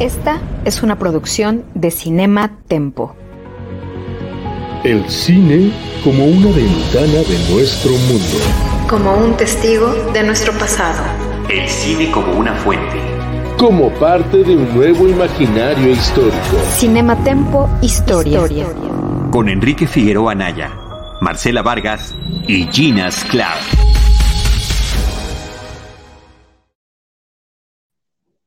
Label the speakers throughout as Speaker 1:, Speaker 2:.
Speaker 1: Esta es una producción de Cinema Tempo.
Speaker 2: El cine como una ventana de nuestro mundo.
Speaker 1: Como un testigo de nuestro pasado.
Speaker 3: El cine como una fuente.
Speaker 2: Como parte de un nuevo imaginario histórico.
Speaker 1: Cinema Tempo Historia.
Speaker 3: Con Enrique Figueroa Anaya, Marcela Vargas y Gina Sklar.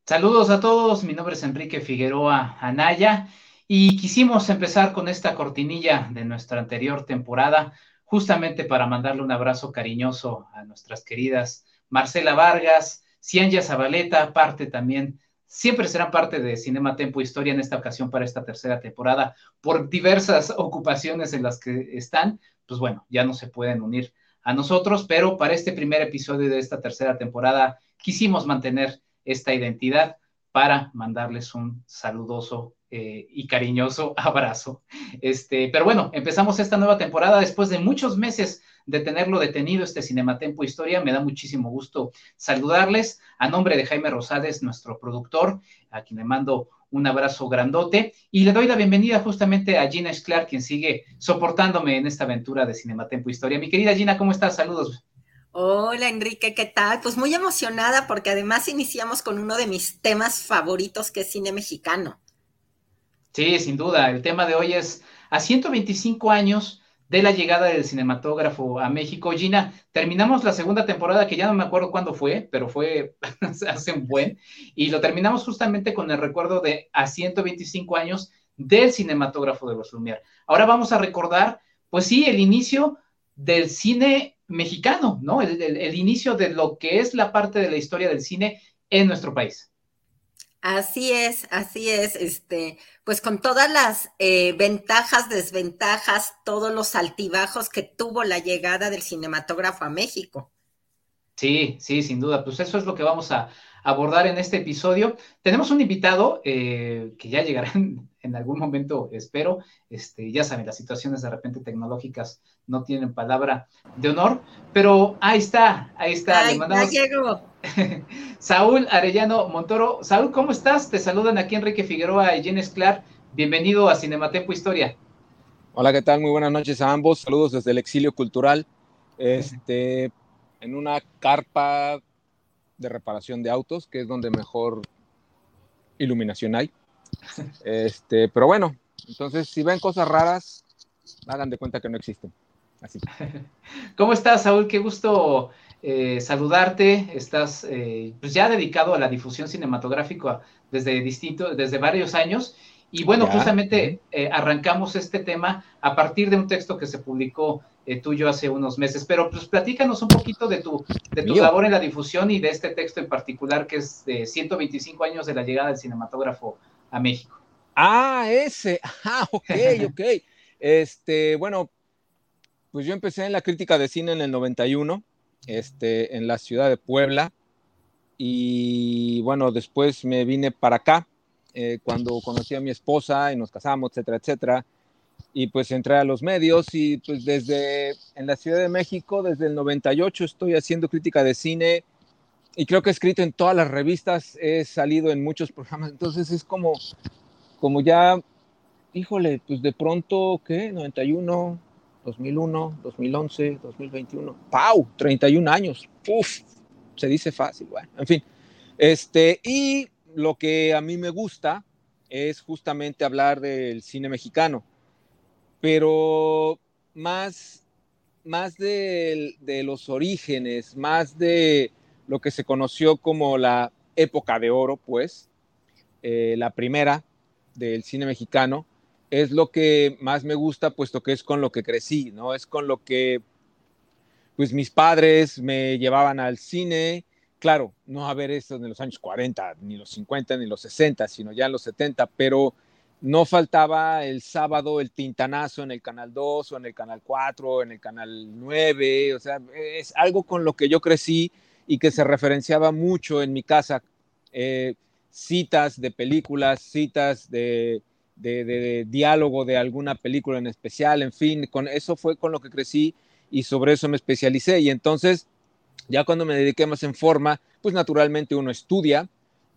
Speaker 4: Saludos a todos, mi nombre es Enrique Figueroa Anaya y quisimos empezar con esta cortinilla de nuestra anterior temporada, justamente para mandarle un abrazo cariñoso a nuestras queridas Marcela Vargas, Cianya Zabaleta, parte también, siempre serán parte de Cinema Tempo Historia en esta ocasión para esta tercera temporada, por diversas ocupaciones en las que están, pues bueno, ya no se pueden unir a nosotros, pero para este primer episodio de esta tercera temporada quisimos mantener esta identidad para mandarles un saludoso eh, y cariñoso abrazo. Este, pero bueno, empezamos esta nueva temporada después de muchos meses de tenerlo detenido este Cinematempo Historia. Me da muchísimo gusto saludarles a nombre de Jaime Rosales, nuestro productor, a quien le mando un abrazo grandote y le doy la bienvenida justamente a Gina Schlar, quien sigue soportándome en esta aventura de Cinematempo Historia. Mi querida Gina, ¿cómo estás? Saludos.
Speaker 5: Hola Enrique, ¿qué tal? Pues muy emocionada porque además iniciamos con uno de mis temas favoritos que es cine mexicano.
Speaker 4: Sí, sin duda. El tema de hoy es a 125 años de la llegada del cinematógrafo a México. Gina, terminamos la segunda temporada, que ya no me acuerdo cuándo fue, pero fue hace un buen, y lo terminamos justamente con el recuerdo de a 125 años del cinematógrafo de los Lumière. Ahora vamos a recordar, pues sí, el inicio del cine mexicano, ¿no? El, inicio de lo que es la parte de la historia del cine en nuestro país.
Speaker 5: Así es, así es, este, pues con todas las eh, ventajas, desventajas, todos los altibajos que tuvo la llegada del cinematógrafo a México.
Speaker 4: Sí, sí, sin duda. Pues eso es lo que vamos a abordar en este episodio. Tenemos un invitado eh, que ya llegará en, algún momento, espero. Este, ya saben, las situaciones de repente tecnológicas no tienen palabra de honor, pero ahí está, ahí está.
Speaker 5: Ay, ya llegó.
Speaker 4: Saúl Arellano Montoro. Saúl, ¿cómo estás? Te saludan aquí Enrique Figueroa y Jen Esclar. Bienvenido a Cinematempo Historia.
Speaker 6: Hola, ¿qué tal? Muy buenas noches a ambos. Saludos desde el exilio cultural. Este, en una carpa de reparación de autos, que es donde mejor iluminación hay. Este, pero bueno, entonces si ven cosas raras, hagan de cuenta que no existen. Así.
Speaker 4: ¿Cómo estás, Saúl? Qué gusto eh, saludarte. Estás eh, pues ya dedicado a la difusión cinematográfica desde distinto, desde varios años. Y bueno, justamente eh, arrancamos este tema a partir de un texto que se publicó tuyo hace unos meses. Pero pues platícanos un poquito de tu, de tu labor en la difusión y de este texto en particular que es de 125 años de la llegada del cinematógrafo a México.
Speaker 6: Ah, ese. Ah, ok, ok. Este, bueno, pues yo empecé en la crítica de cine en el 91, este, en la ciudad de Puebla. Y bueno, después me vine para acá eh, cuando conocí a mi esposa y nos casamos, etcétera, etcétera. Y pues entré a los medios y pues desde en la Ciudad de México, desde el 98 estoy haciendo crítica de cine y creo que he escrito en todas las revistas, he salido en muchos programas, entonces es como, como ya, híjole, pues de pronto, ¿qué? 91, 2001, 2011, 2021, ¡pau! 31 años, ¡uf! Se dice fácil, bueno, en fin. Este, y lo que a mí me gusta es justamente hablar del cine mexicano, pero más, más de, los orígenes, más de lo que se conoció como la época de oro, pues, eh, la primera del cine mexicano, es lo que más me gusta, puesto que es con lo que crecí, ¿no? Es con lo que, pues mis padres me llevaban al cine, claro, no a ver esto en los años 40, ni los 50, ni los 60, sino ya en los 70, pero no faltaba el sábado el tintanazo en el Canal 2 o en el Canal 4 o en el Canal 9, o sea, es algo con lo que yo crecí y que se referenciaba mucho en mi casa. Eh, citas de películas, citas de, de, diálogo de alguna película en especial, en fin, con eso fue con lo que crecí y sobre eso me especialicé. Y entonces, ya cuando me dediqué más en forma, pues naturalmente uno estudia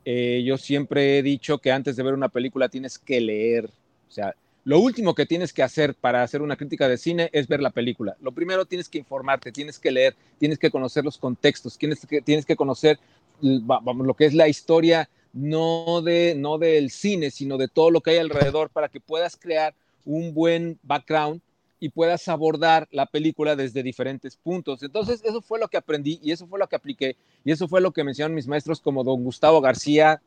Speaker 6: eh, yo siempre he dicho que antes de ver una película tienes que leer. O sea, lo último que tienes que hacer para hacer una crítica de cine es ver la película. Lo primero tienes que informarte, tienes que leer, tienes que conocer los contextos, tienes que, tienes que conocer lo que es la historia no, de, no del cine, sino de todo lo que hay alrededor para que puedas crear un buen background y puedas abordar la película desde diferentes puntos. Entonces, eso fue lo que aprendí y eso fue lo que apliqué y eso fue lo que mencionaron mis maestros como don Gustavo García,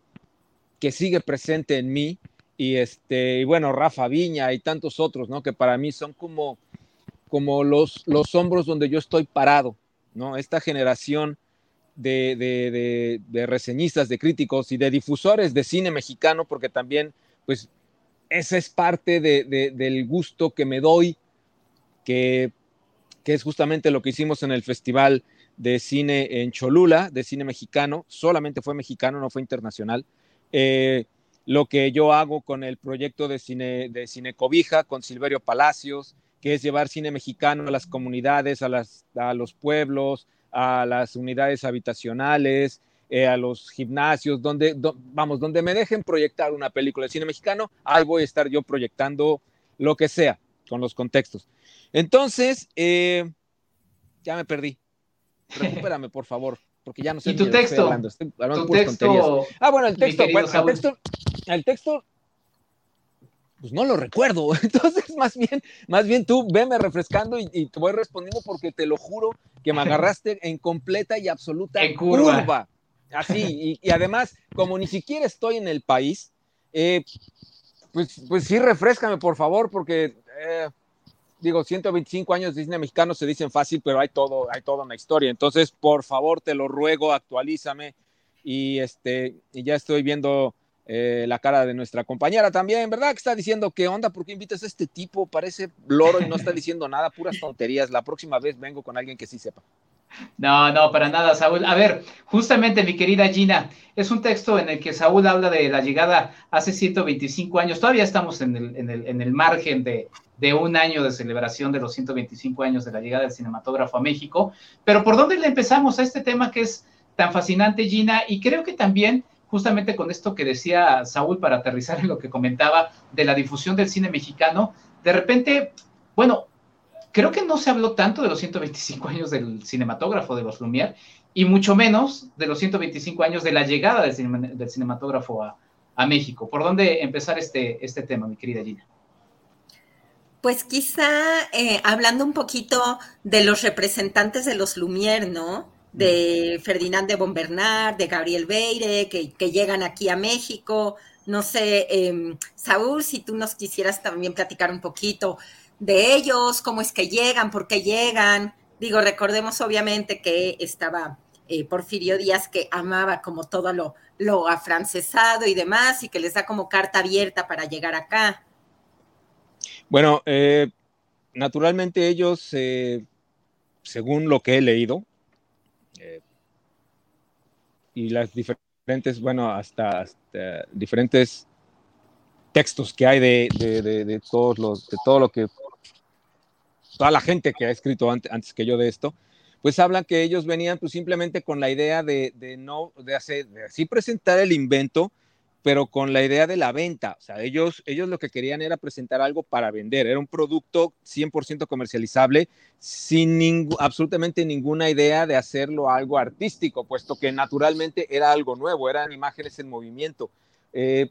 Speaker 6: que sigue presente en mí, y este, y bueno, Rafa Viña y tantos otros, ¿no? Que para mí son como, como los, los hombros donde yo estoy parado, ¿no? Esta generación de, de, de, reseñistas, de críticos y de difusores de cine mexicano, porque también, pues, esa es parte del gusto que me doy que, es justamente lo que hicimos en el Festival de Cine en Cholula, de cine mexicano, solamente fue mexicano, no fue internacional. Eh, lo que yo hago con el proyecto de cine, de cine Cobija, con Silverio Palacios, que es llevar cine mexicano a las comunidades, a, los pueblos, a las unidades habitacionales, eh, a los gimnasios, donde, vamos, donde me dejen proyectar una película de cine mexicano, ahí voy a estar yo proyectando lo que sea, con los contextos. Entonces, eh, ya me perdí. Recupérame, por favor, porque ya no sé.
Speaker 4: ¿Y tu texto?
Speaker 6: ¿Tu texto ah, bueno, el texto, bueno, el texto, el texto, pues no lo recuerdo. Entonces, más bien, más bien tú veme refrescando y, te voy respondiendo porque te lo juro que me agarraste en completa y absoluta curva. Así, y, además, como ni siquiera estoy en el país, eh, pues, pues sí, refrescame, por favor, porque eh, digo, 125 años de cine mexicano se dicen fácil, pero hay todo, hay toda una historia. Entonces, por favor, te lo ruego, actualízame. Y este, y ya estoy viendo eh, la cara de nuestra compañera también, ¿verdad? Que está diciendo, ¿qué onda? ¿Por qué invitas a este tipo? Parece loro y no está diciendo nada, puras tonterías. La próxima vez vengo con alguien que sí sepa.
Speaker 4: No, no, para nada, Saúl. A ver, justamente mi querida Gina, es un texto en el que Saúl habla de la llegada hace 125 años. Todavía estamos en el, en el, en el margen de, de un año de celebración de los 125 años de la llegada del cinematógrafo a México. Pero ¿por dónde le empezamos a este tema que es tan fascinante, Gina? Y creo que también, justamente con esto que decía Saúl, para aterrizar en lo que comentaba de la difusión del cine mexicano, de repente, bueno, creo que no se habló tanto de los 125 años del cinematógrafo de los Lumière y mucho menos de los 125 años de la llegada del, cinematógrafo a, a, México. ¿Por dónde empezar este, este tema, mi querida Gina?
Speaker 5: Pues quizá eh, hablando un poquito de los representantes de los Lumière, ¿no? De Ferdinand de Bombernard, de Gabriel Beire, que, llegan aquí a México. No sé, em, Saúl, si tú nos quisieras también platicar un poquito de ellos, cómo es que llegan, por qué llegan. Digo, recordemos obviamente que estaba eh, Porfirio Díaz que amaba como todo lo, lo afrancesado y demás y que les da como carta abierta para llegar acá.
Speaker 6: Bueno, eh, naturalmente ellos, eh, según lo que he leído, eh, y las diferentes, bueno, hasta, diferentes textos que hay de, todos los, de todo lo que, toda la gente que ha escrito antes, que yo de esto, pues hablan que ellos venían pues simplemente con la idea de, no, de hacer, de así presentar el invento, pero con la idea de la venta. O sea, ellos, ellos lo que querían era presentar algo para vender. Era un producto 100% comercializable sin absolutamente ninguna idea de hacerlo algo artístico, puesto que naturalmente era algo nuevo, eran imágenes en movimiento. Eh,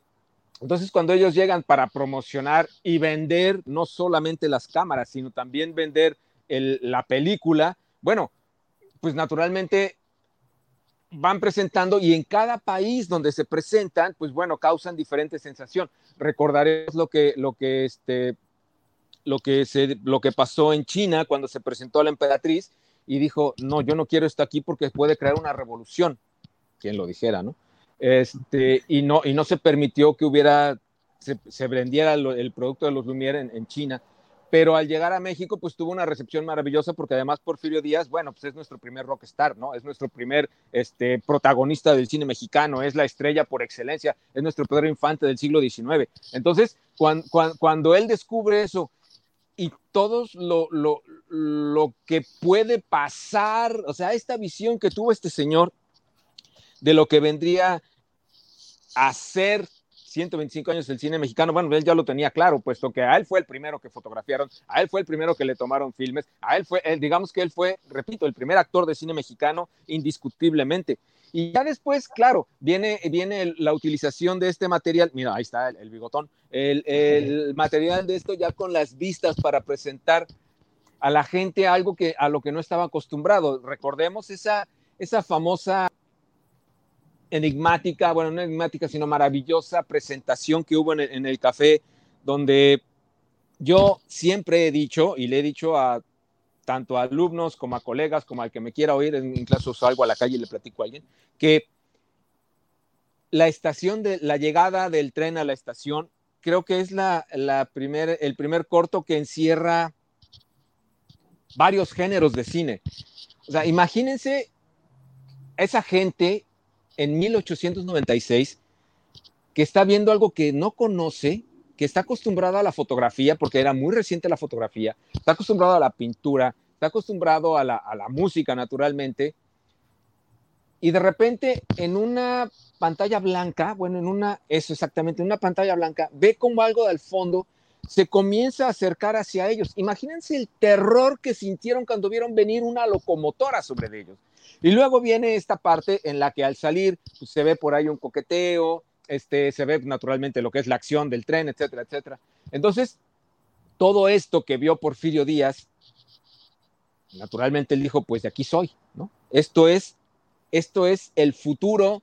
Speaker 6: entonces, cuando ellos llegan para promocionar y vender no solamente las cámaras, sino también vender la película, bueno, pues naturalmente van presentando y en cada país donde se presentan, pues bueno, causan diferente sensación. Recordaré lo que, lo que, este, lo que, se, lo que pasó en China cuando se presentó a la emperatriz y dijo, no, yo no quiero esto aquí porque puede crear una revolución, quien lo dijera, ¿no? Este, y, no y no se permitió que hubiera, se, vendiera el producto de los Lumière en China pero al llegar a México, pues tuvo una recepción maravillosa porque además Porfirio Díaz, bueno, pues es nuestro primer rockstar, ¿no? Es nuestro primer este, protagonista del cine mexicano, es la estrella por excelencia, es nuestro Pedro Infante del siglo XIX. Entonces, cuando, él descubre eso y todos lo, lo, lo que puede pasar, o sea, esta visión que tuvo este señor de lo que vendría hacer 125 años del cine mexicano, bueno, él ya lo tenía claro, puesto que a él fue el primero que fotografiaron, a él fue el primero que le tomaron filmes, a él fue, digamos que él fue, repito, el primer actor de cine mexicano indiscutiblemente. Y ya después, claro, viene, viene la utilización de este material, mira, ahí está el, bigotón, el, el, material de esto ya con las vistas para presentar a la gente algo que a lo que no estaba acostumbrado. Recordemos esa, esa famosa enigmática, bueno, no enigmática, sino maravillosa presentación que hubo en el, café, donde yo siempre he dicho, y le he dicho a tanto a alumnos como a colegas, como al que me quiera oír, incluso salgo a la calle y le platico a alguien, que la estación de la llegada del tren a la estación, creo que es la, la primer, el primer corto que encierra varios géneros de cine. O sea, imagínense esa gente en 1896 que está viendo algo que no conoce, que está acostumbrado a la fotografía, porque era muy reciente la fotografía, está acostumbrado a la pintura, está acostumbrado a la, música naturalmente, y de repente en una pantalla blanca, bueno, en una, eso exactamente, en una pantalla blanca, ve como algo del fondo se comienza a acercar hacia ellos. Imagínense el terror que sintieron cuando vieron venir una locomotora sobre ellos. Y luego viene esta parte en la que al salir pues, se ve por ahí un coqueteo, este, se ve naturalmente lo que es la acción del tren, etcétera, etcétera. Entonces, todo esto que vio Porfirio Díaz, naturalmente él dijo, pues de aquí soy, ¿no? Esto es, esto es el futuro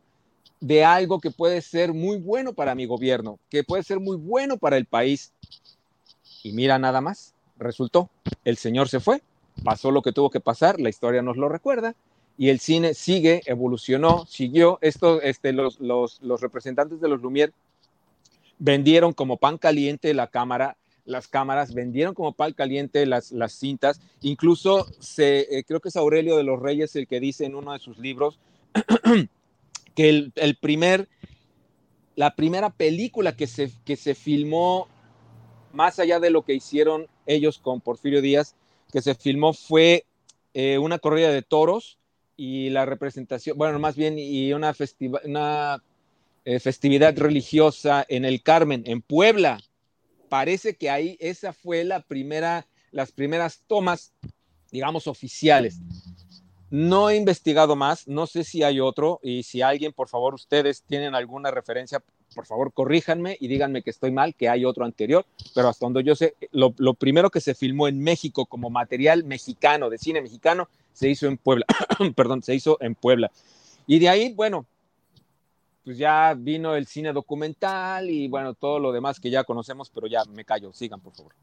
Speaker 6: de algo que puede ser muy bueno para mi gobierno, que puede ser muy bueno para el país. Y mira nada más, resultó, el señor se fue, pasó lo que tuvo que pasar, la historia nos lo recuerda, y el cine sigue, evolucionó, siguió. Esto, este, los, los, los representantes de los Lumière vendieron como pan caliente la cámara, las cámaras, vendieron como pan caliente las, las cintas. Incluso se, eh, creo que es Aurelio de los Reyes el que dice en uno de sus libros que el, el, primer, la primera película que se, que se filmó, más allá de lo que hicieron ellos con Porfirio Díaz, que se filmó fue eh, una corrida de toros y la representación, bueno, más bien, y una, una eh, festividad religiosa en el Carmen, en Puebla. Parece que ahí esa fue la primera, las primeras tomas, digamos, oficiales. No he investigado más, no sé si hay otro y si alguien, por favor, ustedes tienen alguna referencia, por favor, corríjanme y díganme que estoy mal, que hay otro anterior, pero hasta donde yo sé, lo, lo primero que se filmó en México como material mexicano, de cine mexicano, se hizo en Puebla, perdón, se hizo en Puebla. Y de ahí, bueno, pues ya vino el cine documental y bueno, todo lo demás que ya conocemos, pero ya me callo, sigan por favor.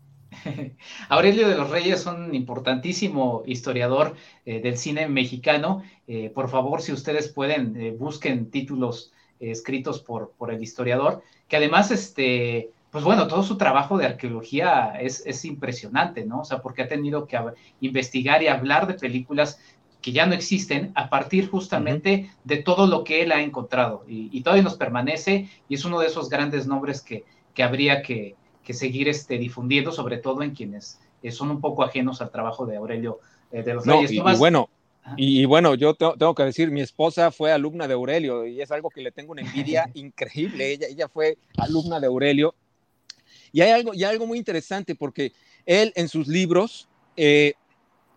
Speaker 4: Aurelio de los Reyes, un importantísimo historiador eh, del cine mexicano. Eh, por favor, si ustedes pueden, eh, busquen títulos escritos por, por el historiador, que además, este, pues bueno, todo su trabajo de arqueología es, impresionante, ¿no? O sea, porque ha tenido que investigar y hablar de películas que ya no existen a partir justamente de todo lo que él ha encontrado. Y, todavía nos permanece y es uno de esos grandes nombres que, habría que, seguir este, difundiendo, sobre todo en quienes eh, son un poco ajenos al trabajo de Aurelio eh, de los Reyes.
Speaker 6: Y, bueno, y, bueno, yo tengo que decir, mi esposa fue alumna de Aurelio y es algo que le tengo una envidia increíble. Ella, ella fue alumna de Aurelio y hay algo, y algo muy interesante porque él en sus libros, eh,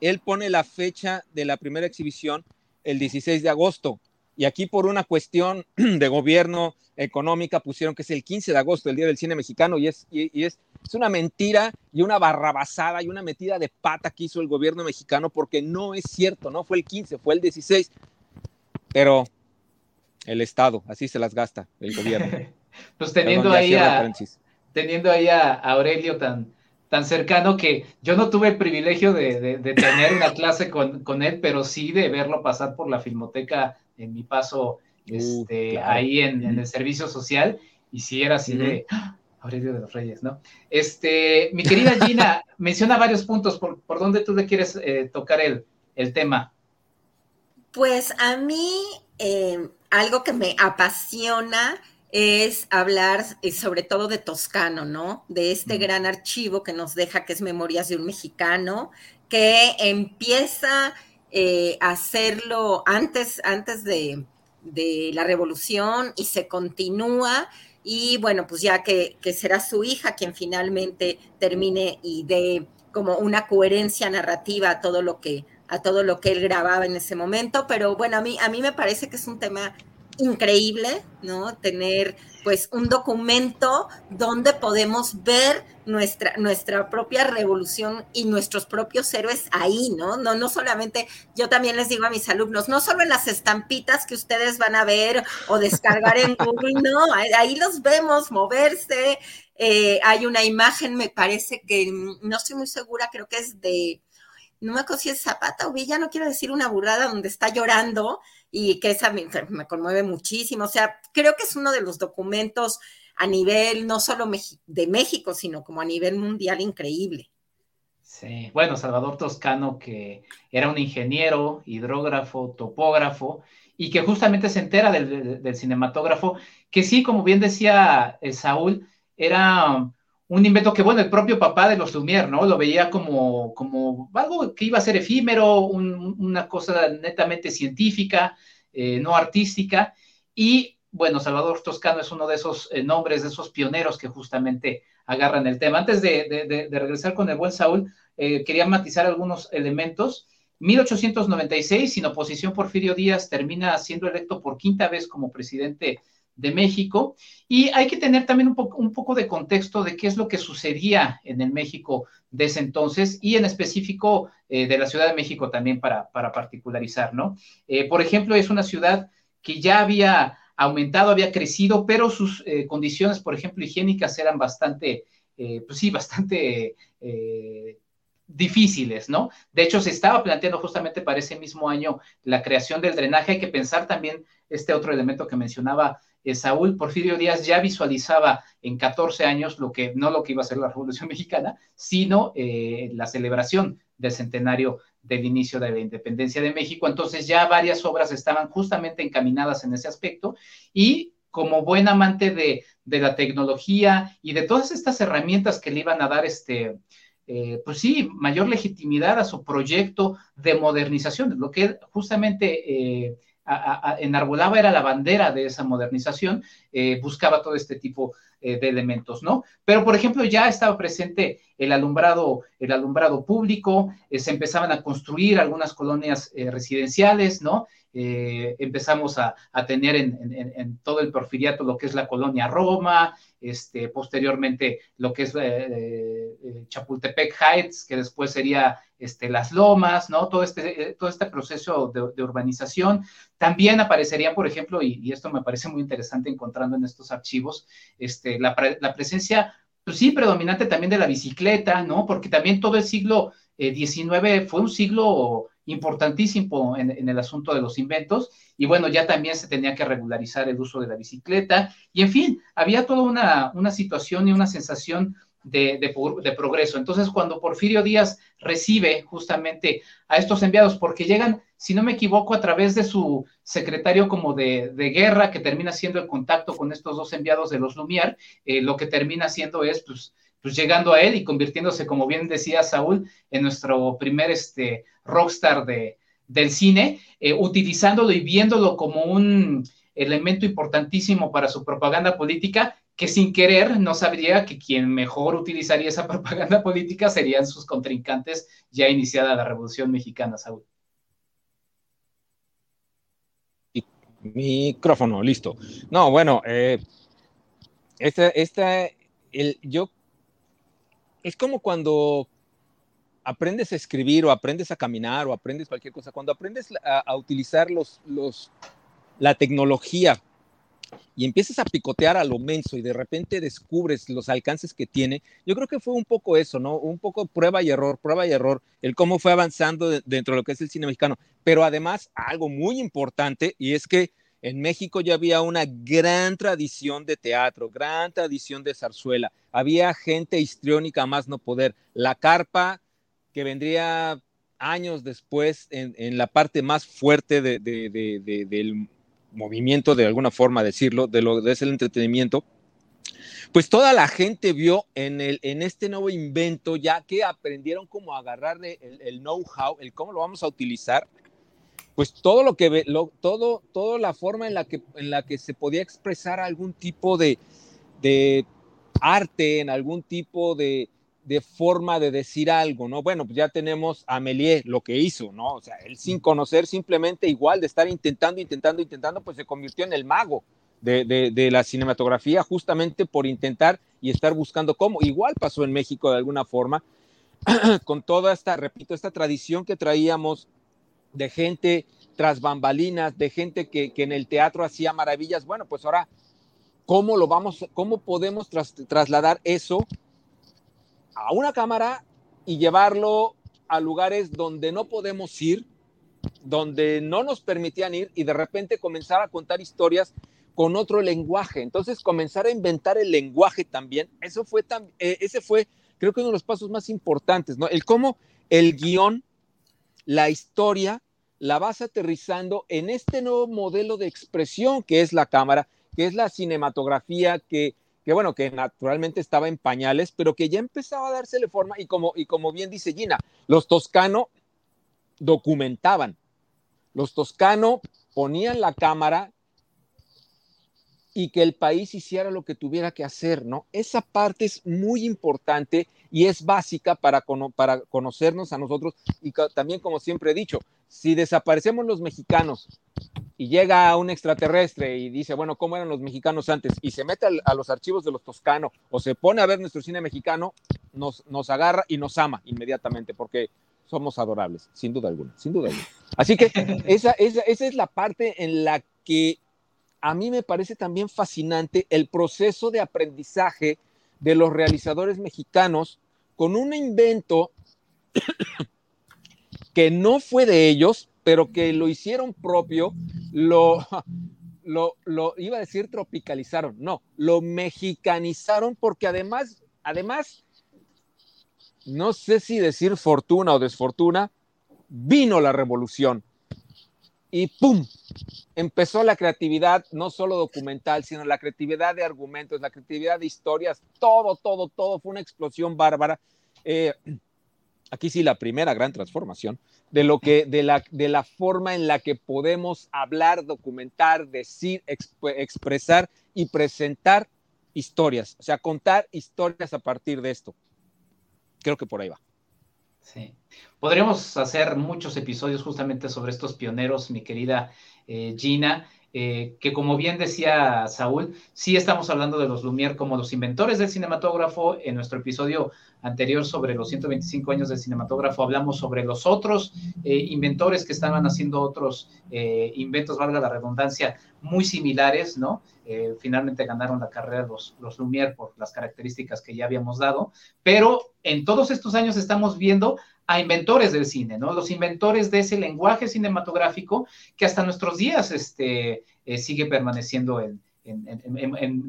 Speaker 6: él pone la fecha de la primera exhibición el 16 de agosto. Y aquí por una cuestión de gobierno económica pusieron que es el 15 de agosto, el Día del Cine Mexicano, y es, y, es, es una mentira y una barrabasada y una metida de pata que hizo el gobierno mexicano porque no es cierto, no fue el 15, fue el 16. Pero el Estado, así se las gasta el gobierno.
Speaker 4: pues teniendo ahí a, teniendo ahí a, Aurelio tan, tan cercano que yo no tuve el privilegio de, tener una clase con, él, pero sí de verlo pasar por la filmoteca en mi paso este, ahí en, el servicio social, y sí era así de ¡Ah! Aurelio de los Reyes, ¿no? Este, mi querida Gina, menciona varios puntos, ¿por, por dónde tú le quieres eh, tocar el, el, tema?
Speaker 5: Pues a mí, eh, algo que me apasiona es hablar eh, sobre todo de Toscano, ¿no? De este gran archivo que nos deja, que es Memorias de un Mexicano, que empieza eh, a hacerlo antes, antes de, de la revolución y se continúa. Y bueno, pues ya que, que, será su hija quien finalmente termine y dé como una coherencia narrativa a todo lo que a todo lo que él grababa en ese momento, pero bueno, a mí a mí me parece que es un tema increíble, ¿no? Tener pues un documento donde podemos ver nuestra, nuestra propia revolución y nuestros propios héroes ahí, ¿no? ¿no? No solamente, yo también les digo a mis alumnos, no solo en las estampitas que ustedes van a ver o descargar en Google, no, ahí los vemos moverse. Eh, hay una imagen, me parece que, no estoy muy segura, creo que es de, no me acuerdo si es Zapata o Villa, no quiero decir una burrada donde está llorando, y que esa me, conmueve muchísimo. O sea, creo que es uno de los documentos a nivel no solo de México, sino como a nivel mundial increíble.
Speaker 4: Sí, bueno, Salvador Toscano, que era un ingeniero, hidrógrafo, topógrafo, y que justamente se entera del, del, cinematógrafo, que sí, como bien decía eh, Saúl, era un invento que, bueno, el propio papá de los Lumière, ¿no? Lo veía como, como algo que iba a ser efímero, una cosa netamente científica, eh, no artística. Y, bueno, Salvador Toscano es uno de esos eh, nombres, de esos pioneros que justamente agarran el tema. Antes de, regresar con el buen Saúl, eh, quería matizar algunos elementos. 1896, sin oposición, Porfirio Díaz termina siendo electo por quinta vez como presidente de México. Y hay que tener también un, un, poco de contexto de qué es lo que sucedía en el México de ese entonces y en específico eh, de la Ciudad de México también para, para particularizar, ¿no? Eh, por ejemplo, es una ciudad que ya había aumentado, había crecido, pero sus eh, condiciones, por ejemplo, higiénicas eran bastante, pues sí, bastante difíciles, ¿no? De hecho, se estaba planteando justamente para ese mismo año la creación del drenaje. Hay que pensar también este otro elemento que mencionaba eh, Saúl Porfirio Díaz ya visualizaba en 14 años lo que, no lo que iba a ser la Revolución Mexicana, sino eh, la celebración del centenario del inicio de la independencia de México. Entonces ya varias obras estaban justamente encaminadas en ese aspecto y como buen amante de, la tecnología y de todas estas herramientas que le iban a dar este, eh, pues sí, mayor legitimidad a su proyecto de modernización, lo que justamente enarbolaba era la bandera de esa modernización, eh, buscaba todo este tipo eh, de elementos, ¿no? Pero, por ejemplo, ya estaba presente el alumbrado, el alumbrado público, eh, se empezaban a construir algunas colonias residenciales, ¿no? Empezamos a, tener en, todo el porfiriato lo que es la colonia Roma, este, posteriormente lo que es Chapultepec Heights, que después sería este, las lomas, ¿no? Todo este, eh, todo este proceso de, urbanización. También aparecerían, por ejemplo, y, esto me parece muy interesante encontrando en estos archivos, este, la, presencia, pues sí, predominante también de la bicicleta, ¿no? Porque también todo el siglo XIX eh, fue un siglo importantísimo en, el asunto de los inventos y bueno, ya también se tenía que regularizar el uso de la bicicleta y en fin, había toda una, una situación y una sensación de, progreso. Entonces, cuando Porfirio Díaz recibe justamente a estos enviados, porque llegan, si no me equivoco, a través de su secretario como de, guerra, que termina siendo el contacto con estos dos enviados de los Lumière, eh, lo que termina haciendo es, pues, pues, llegando a él y convirtiéndose, como bien decía Saúl, en nuestro primer este, rockstar de, del cine, eh, utilizándolo y viéndolo como un elemento importantísimo para su propaganda política que sin querer no sabría que quien mejor utilizaría esa propaganda política serían sus contrincantes ya iniciada la Revolución Mexicana, Saúl.
Speaker 6: Micrófono, listo. No, bueno, eh, esta, esta, el, yo, es como cuando aprendes a escribir o aprendes a caminar o aprendes cualquier cosa, cuando aprendes a, utilizar los, los, la tecnología y empiezas a picotear a lo menso y de repente descubres los alcances que tiene, yo creo que fue un poco eso, ¿no? Un poco prueba y error, prueba y error, el cómo fue avanzando dentro de lo que es el cine mexicano. Pero además, algo muy importante, y es que en México ya había una gran tradición de teatro, gran tradición de zarzuela. Había gente histriónica más no poder. La carpa, que vendría años después en, la parte más fuerte de, del movimiento, de alguna forma decirlo, de lo de ese entretenimiento, pues toda la gente vio en, el, en este nuevo invento, ya que aprendieron cómo agarrarle el, el know-how, el cómo lo vamos a utilizar, pues todo lo que, lo, todo, toda la forma en la, que, en la que se podía expresar algún tipo de, de arte, en algún tipo de, de forma de decir algo, ¿no? Bueno, pues ya tenemos a Méliès, lo que hizo, ¿no? O sea, él sin conocer, simplemente igual de estar intentando, intentando, intentando, pues se convirtió en el mago de, de, de, la cinematografía justamente por intentar y estar buscando cómo. Igual pasó en México de alguna forma, con toda esta, repito, esta tradición que traíamos de gente tras bambalinas, de gente que, que en el teatro hacía maravillas. Bueno, pues ahora, ¿cómo lo vamos, cómo podemos tras, trasladar eso a una cámara y llevarlo a lugares donde no podemos ir, donde no nos permitían ir y de repente comenzar a contar historias con otro lenguaje. Entonces comenzar a inventar el lenguaje también, eso fue tan, eh, ese fue creo que uno de los pasos más importantes, ¿no? El cómo el guion, la historia, la vas aterrizando en este nuevo modelo de expresión que es la cámara, que es la cinematografía, que, que bueno, que naturalmente estaba en pañales, pero que ya empezaba a dársele forma y como, y como bien dice Gina, los toscano documentaban, los toscano ponían la cámara y que el país hiciera lo que tuviera que hacer, ¿no? Esa parte es muy importante y es básica para, para conocernos a nosotros y también, como siempre he dicho, si desaparecemos los mexicanos y llega un extraterrestre y dice, bueno, ¿cómo eran los mexicanos antes? Y se mete a, los archivos de los toscanos o se pone a ver nuestro cine mexicano, nos, nos agarra y nos ama inmediatamente porque somos adorables, sin duda alguna, sin duda alguna. Así que esa, esa, esa es la parte en la que a mí me parece también fascinante el proceso de aprendizaje de los realizadores mexicanos con un invento que no fue de ellos, pero que lo hicieron propio, lo, lo, lo, iba a decir tropicalizaron, no, lo mexicanizaron porque además, además, no sé si decir fortuna o desfortuna, vino la revolución y ¡pum! Empezó la creatividad, no solo documental, sino la creatividad de argumentos, la creatividad de historias, todo, todo, todo, fue una explosión bárbara. Eh, aquí sí la primera gran transformación de lo que, de la, de la forma en la que podemos hablar, documentar, decir, expresar y presentar historias, o sea, contar historias a partir de esto. Creo que por ahí va.
Speaker 4: Sí. Podríamos hacer muchos episodios justamente sobre estos pioneros, mi querida eh, Gina. Eh, que como bien decía Saúl, sí estamos hablando de los Lumière como los inventores del cinematógrafo. En nuestro episodio anterior sobre los 125 años del cinematógrafo hablamos sobre los otros eh, inventores que estaban haciendo otros eh, inventos, valga la redundancia, muy similares, ¿no? finalmente ganaron la carrera los, los Lumière por las características que ya habíamos dado, pero en todos estos años estamos viendo a inventores del cine, ¿no? Los inventores de ese lenguaje cinematográfico que hasta nuestros días este, eh, sigue permaneciendo en,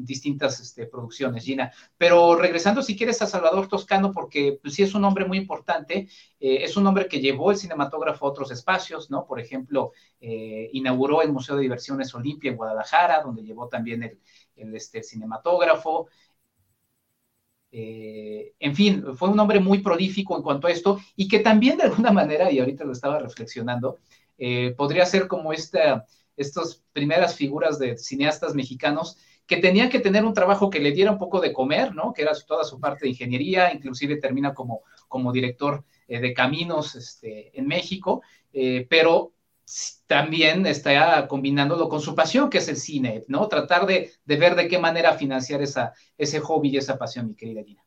Speaker 4: distintas este, producciones, Gina. Pero regresando, si quieres, a Salvador Toscano, porque pues, sí es un hombre muy importante, eh, es un hombre que llevó el cinematógrafo a otros espacios, ¿no? Por ejemplo, eh, inauguró el Museo de Diversiones Olimpia en Guadalajara, donde llevó también el, el este, cinematógrafo. Eh, en fin, fue un hombre muy prolífico en cuanto a esto y que también de alguna manera, y ahorita lo estaba reflexionando, eh, podría ser como esta, estas primeras figuras de cineastas mexicanos que tenían que tener un trabajo que le diera un poco de comer, ¿no? Que era toda su parte de ingeniería, inclusive termina como, como director eh, de caminos este, en México, pero también está combinándolo con su pasión, que es el cine, ¿no? Tratar de, ver de qué manera financiar esa, ese hobby y esa pasión, mi querida Gina.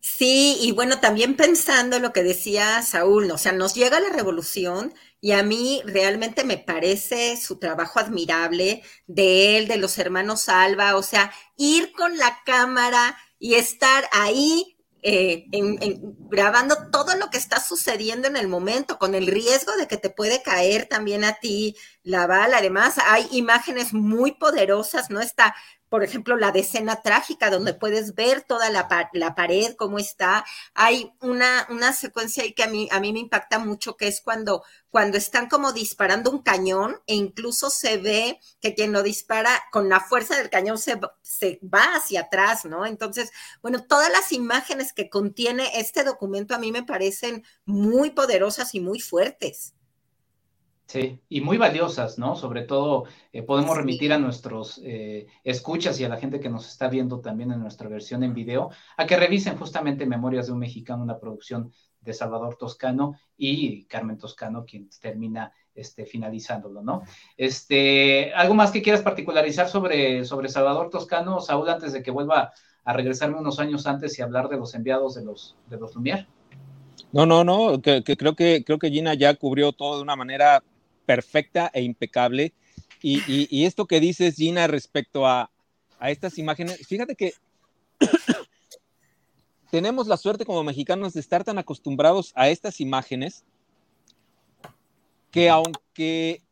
Speaker 5: Sí, y bueno, también pensando lo que decía Saúl, o sea, nos llega la revolución y a mí realmente me parece su trabajo admirable de él, de los hermanos Alba, o sea, ir con la cámara y estar ahí eh, en, grabando todo lo que está sucediendo en el momento, con el riesgo de que te puede caer también a ti la bala. Además, hay imágenes muy poderosas, ¿no? Está por ejemplo, la decena trágica, donde puedes ver toda la, la pared, cómo está. Hay una, una secuencia ahí que a mí, a mí me impacta mucho, que es cuando, cuando están como disparando un cañón e incluso se ve que quien lo dispara con la fuerza del cañón se, se va hacia atrás, ¿no? Entonces, bueno, todas las imágenes que contiene este documento a mí me parecen muy poderosas y muy fuertes.
Speaker 4: Sí, y muy valiosas, ¿no? Sobre todo eh, podemos remitir a nuestros eh, escuchas y a la gente que nos está viendo también en nuestra versión en video, a que revisen justamente Memorias de un Mexicano, una producción de Salvador Toscano y Carmen Toscano, quien termina este, finalizándolo, ¿no? Este, ¿Algo más que quieras particularizar sobre, sobre Salvador Toscano, Saúl, antes de que vuelva a regresarme unos años antes y hablar de los enviados de los, de los Lumière?
Speaker 6: No, no, no, que, creo que creo que Gina ya cubrió todo de una manera perfecta e impecable. Y, esto que dices, Gina, respecto a, estas imágenes, fíjate que tenemos la suerte como mexicanos de estar tan acostumbrados a estas imágenes que aunque,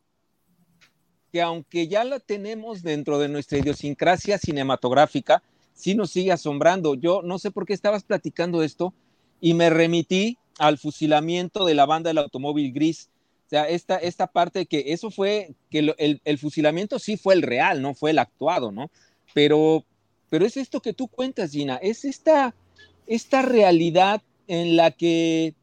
Speaker 6: que aunque ya la tenemos dentro de nuestra idiosincrasia cinematográfica, sí nos sigue asombrando. Yo no sé por qué estabas platicando esto y me remití al fusilamiento de la banda del automóvil gris o sea, esta, esta parte que eso fue, que el, el, fusilamiento sí fue el real, no fue el actuado, ¿no? Pero, pero es esto que tú cuentas, Gina, es esta, esta realidad en la que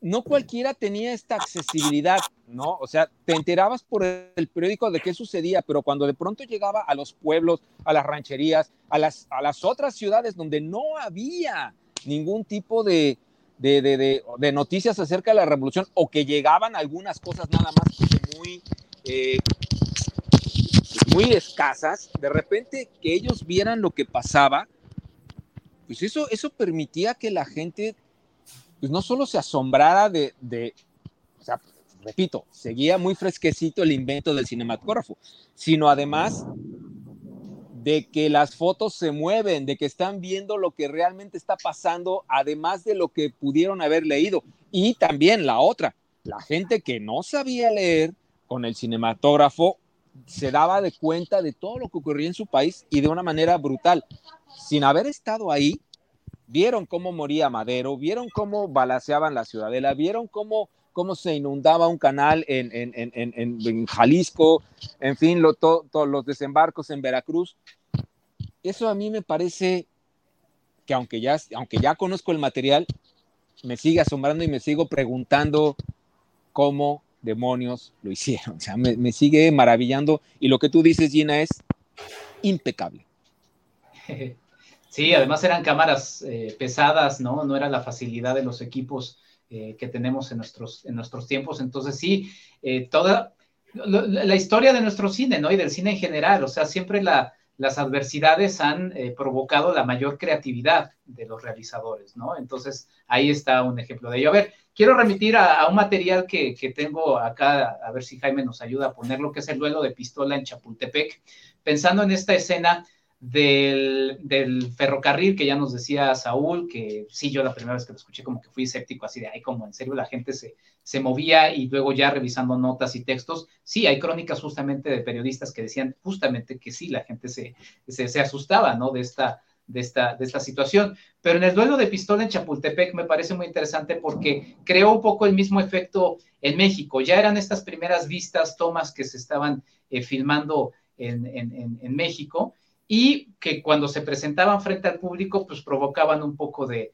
Speaker 6: no cualquiera tenía esta accesibilidad, ¿no? O sea, te enterabas por el periódico de qué sucedía, pero cuando de pronto llegaba a los pueblos, a las rancherías, a las, a las otras ciudades donde no había ningún tipo de, de, noticias acerca de la revolución o que llegaban algunas cosas nada más muy, eh, muy escasas, de repente que ellos vieran lo que pasaba, pues eso, eso permitía que la gente pues no solo se asombrara de, de repito, seguía muy fresquecito el invento del cinematógrafo, sino además de que las fotos se mueven, de que están viendo lo que realmente está pasando, además de lo que pudieron haber leído. Y también la otra, la gente que no sabía leer con el cinematógrafo se daba de cuenta de todo lo que ocurría en su país y de una manera brutal. Sin haber estado ahí, vieron cómo moría Madero, vieron cómo balaceaban la ciudadela, vieron cómo cómo se inundaba un canal en, en, en, en Jalisco, en fin, todos los desembarcos en Veracruz. Eso a mí me parece que aunque ya, aunque ya conozco el material, me sigue asombrando y me sigo preguntando cómo demonios lo hicieron. O sea, me, sigue maravillando y lo que tú dices, Gina, es impecable.
Speaker 4: Sí, además eran cámaras eh, pesadas, ¿no? No era la facilidad de los equipos eh, que tenemos en nuestros, en nuestros tiempos. Entonces, sí, eh, toda la, historia de nuestro cine, ¿no? Y del cine en general, o sea, siempre la, las adversidades han eh, provocado la mayor creatividad de los realizadores, ¿no? Entonces, ahí está un ejemplo de ello. A ver, quiero remitir a, un material que, que, tengo acá, a ver si Jaime nos ayuda a ponerlo, que es el duelo de pistola en Chapultepec, pensando en esta escena del, ferrocarril que ya nos decía Saúl, que sí, yo la primera vez que lo escuché como que fui escéptico, así de, ay, como en serio la gente se, se movía y luego ya revisando notas y textos, sí, hay crónicas justamente de periodistas que decían justamente que sí, la gente se, se, asustaba, ¿no? De esta, de esta, de esta situación. Pero en el duelo de pistola en Chapultepec me parece muy interesante porque creó un poco el mismo efecto en México. Ya eran estas primeras vistas, tomas que se estaban eh, filmando en, en, en México y que cuando se presentaban frente al público, pues provocaban un poco de,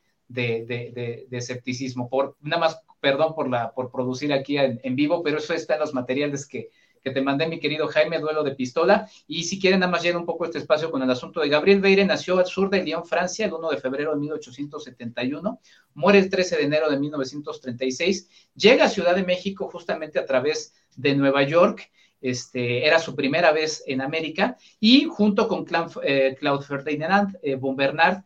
Speaker 4: escepticismo. Por, nada más, perdón por, la, por producir aquí en, vivo, pero eso está en los materiales que, te mandé, mi querido Jaime, Duelo de Pistola. Y si quieren, nada más llenar un poco este espacio con el asunto de Gabriel Beire, nació al sur de Lyon, Francia, el 1 de febrero de 1871, muere el 13 de enero de 1936, llega a Ciudad de México justamente a través de Nueva York este, era su primera vez en América, y junto con eh, Claude Ferdinand eh, Bernard,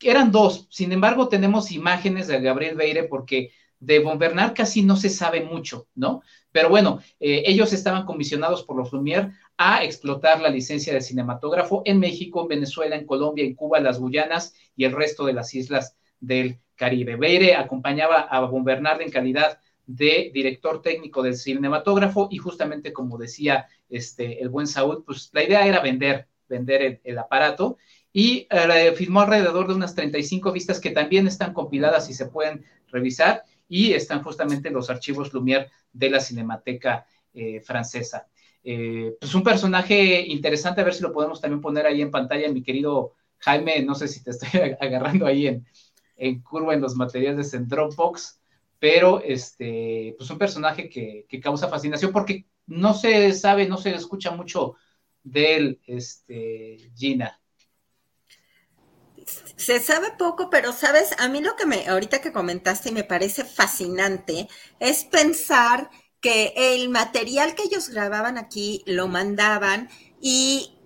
Speaker 4: eran dos. Sin embargo, tenemos imágenes de Gabriel Beire porque de Bernard casi no se sabe mucho, ¿no? Pero bueno, eh, ellos estaban comisionados por los Lumière a explotar la licencia de cinematógrafo en México, en Venezuela, en Colombia, en Cuba, las Guyanas y el resto de las islas del Caribe. Beire acompañaba a Bernard en calidad de director técnico del cinematógrafo y justamente como decía este, el buen Saúl, pues la idea era vender, vender el, aparato y eh, filmó alrededor de unas 35 vistas que también están compiladas y se pueden revisar y están justamente en los archivos Lumière de la Cinemateca eh, Francesa. Eh, pues un personaje interesante, a ver si lo podemos también poner ahí en pantalla, mi querido Jaime, no sé si te estoy agarrando ahí en, en curva en los materiales en Dropbox, pero este, pues un personaje que, que causa fascinación porque no se sabe, no se escucha mucho de él, este, Gina.
Speaker 5: Se sabe poco, pero sabes, a mí lo que me, ahorita que comentaste y me parece fascinante, es pensar que el material que ellos grababan aquí lo mandaban y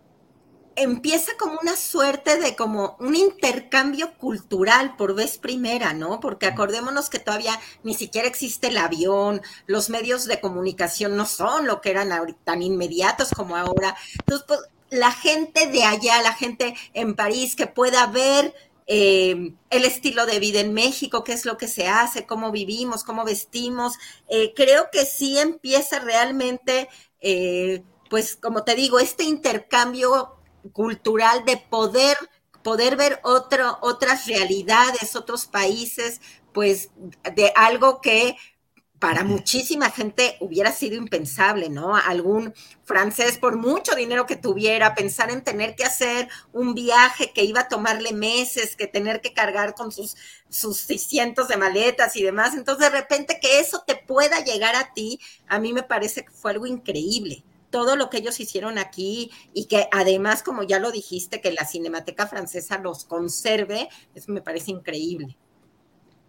Speaker 5: empieza como una suerte de como un intercambio cultural por vez primera, ¿no? Porque acordémonos que todavía ni siquiera existe el avión, los medios de comunicación no son lo que eran tan inmediatos como ahora. Entonces, pues la gente de allá, la gente en París que pueda ver eh, el estilo de vida en México, qué es lo que se hace, cómo vivimos, cómo vestimos, eh, creo que sí empieza realmente, eh, pues como te digo, este intercambio cultural de poder, poder ver otro, otras realidades, otros países, pues de algo que para muchísima gente hubiera sido impensable, ¿no? Algún francés, por mucho dinero que tuviera, pensar en tener que hacer un viaje que iba a tomarle meses, que tener que cargar con sus, sus cientos de maletas y demás. Entonces, de repente, que eso te pueda llegar a ti, a mí me parece que fue algo increíble todo lo que ellos hicieron aquí y que además, como ya lo dijiste, que la Cinemateca Francesa los conserve, eso me parece increíble.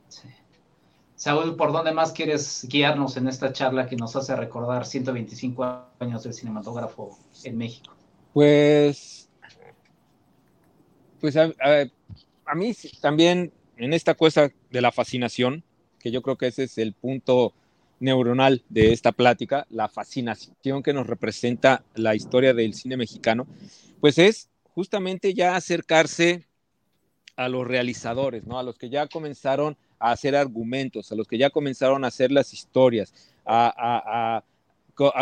Speaker 4: Sí. Saúl, ¿por dónde más quieres guiarnos en esta charla que nos hace recordar 125 años del cinematógrafo en México?
Speaker 6: Pues, pues a, a mí también en esta cosa de la fascinación, que yo creo que ese es el punto neuronal de esta plática, la fascinación que nos representa la historia del cine mexicano, pues es justamente ya acercarse a los realizadores, ¿no? A los que ya comenzaron a hacer argumentos, a los que ya comenzaron a hacer las historias, a,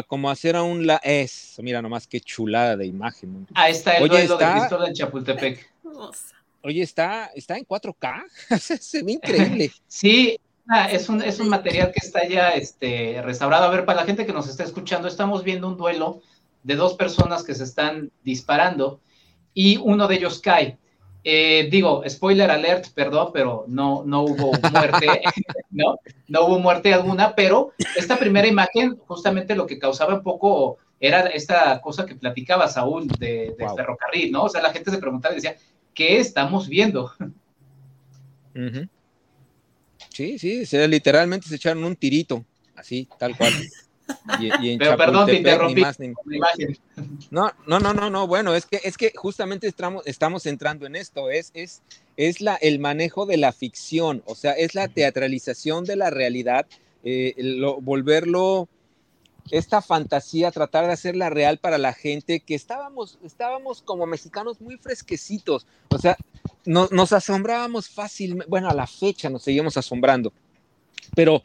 Speaker 6: como hacer aún la es, mira nomás qué chulada de imagen.
Speaker 4: Ahí está el duelo de Pistola en Chapultepec.
Speaker 6: Oye, está, está en 4K, se ve increíble.
Speaker 4: sí, es un, es un material que está ya este, restaurado. A ver, para la gente que nos está escuchando, estamos viendo un duelo de dos personas que se están disparando y uno de ellos cae. Eh, digo, spoiler alert, perdón, pero no, no hubo muerte, ¿no? No hubo muerte alguna, pero esta primera imagen, justamente lo que causaba un poco era esta cosa que platicaba Saúl de, ferrocarril, ¿no? O sea, la gente se preguntaba y decía, ¿qué estamos viendo?
Speaker 6: Sí, sí, se, literalmente se echaron un tirito, así, tal cual.
Speaker 4: Pero perdón, te interrumpí.
Speaker 6: No, no, no, no, no, bueno, es que, es que justamente estamos, estamos entrando en esto, es, es, es la, el manejo de la ficción, o sea, es la teatralización de la realidad, eh, volverlo, esta fantasía, tratar de hacerla real para la gente, que estábamos, estábamos como mexicanos muy fresquecitos, o sea, nos asombrábamos fácilmente, bueno, a la fecha nos seguimos asombrando, pero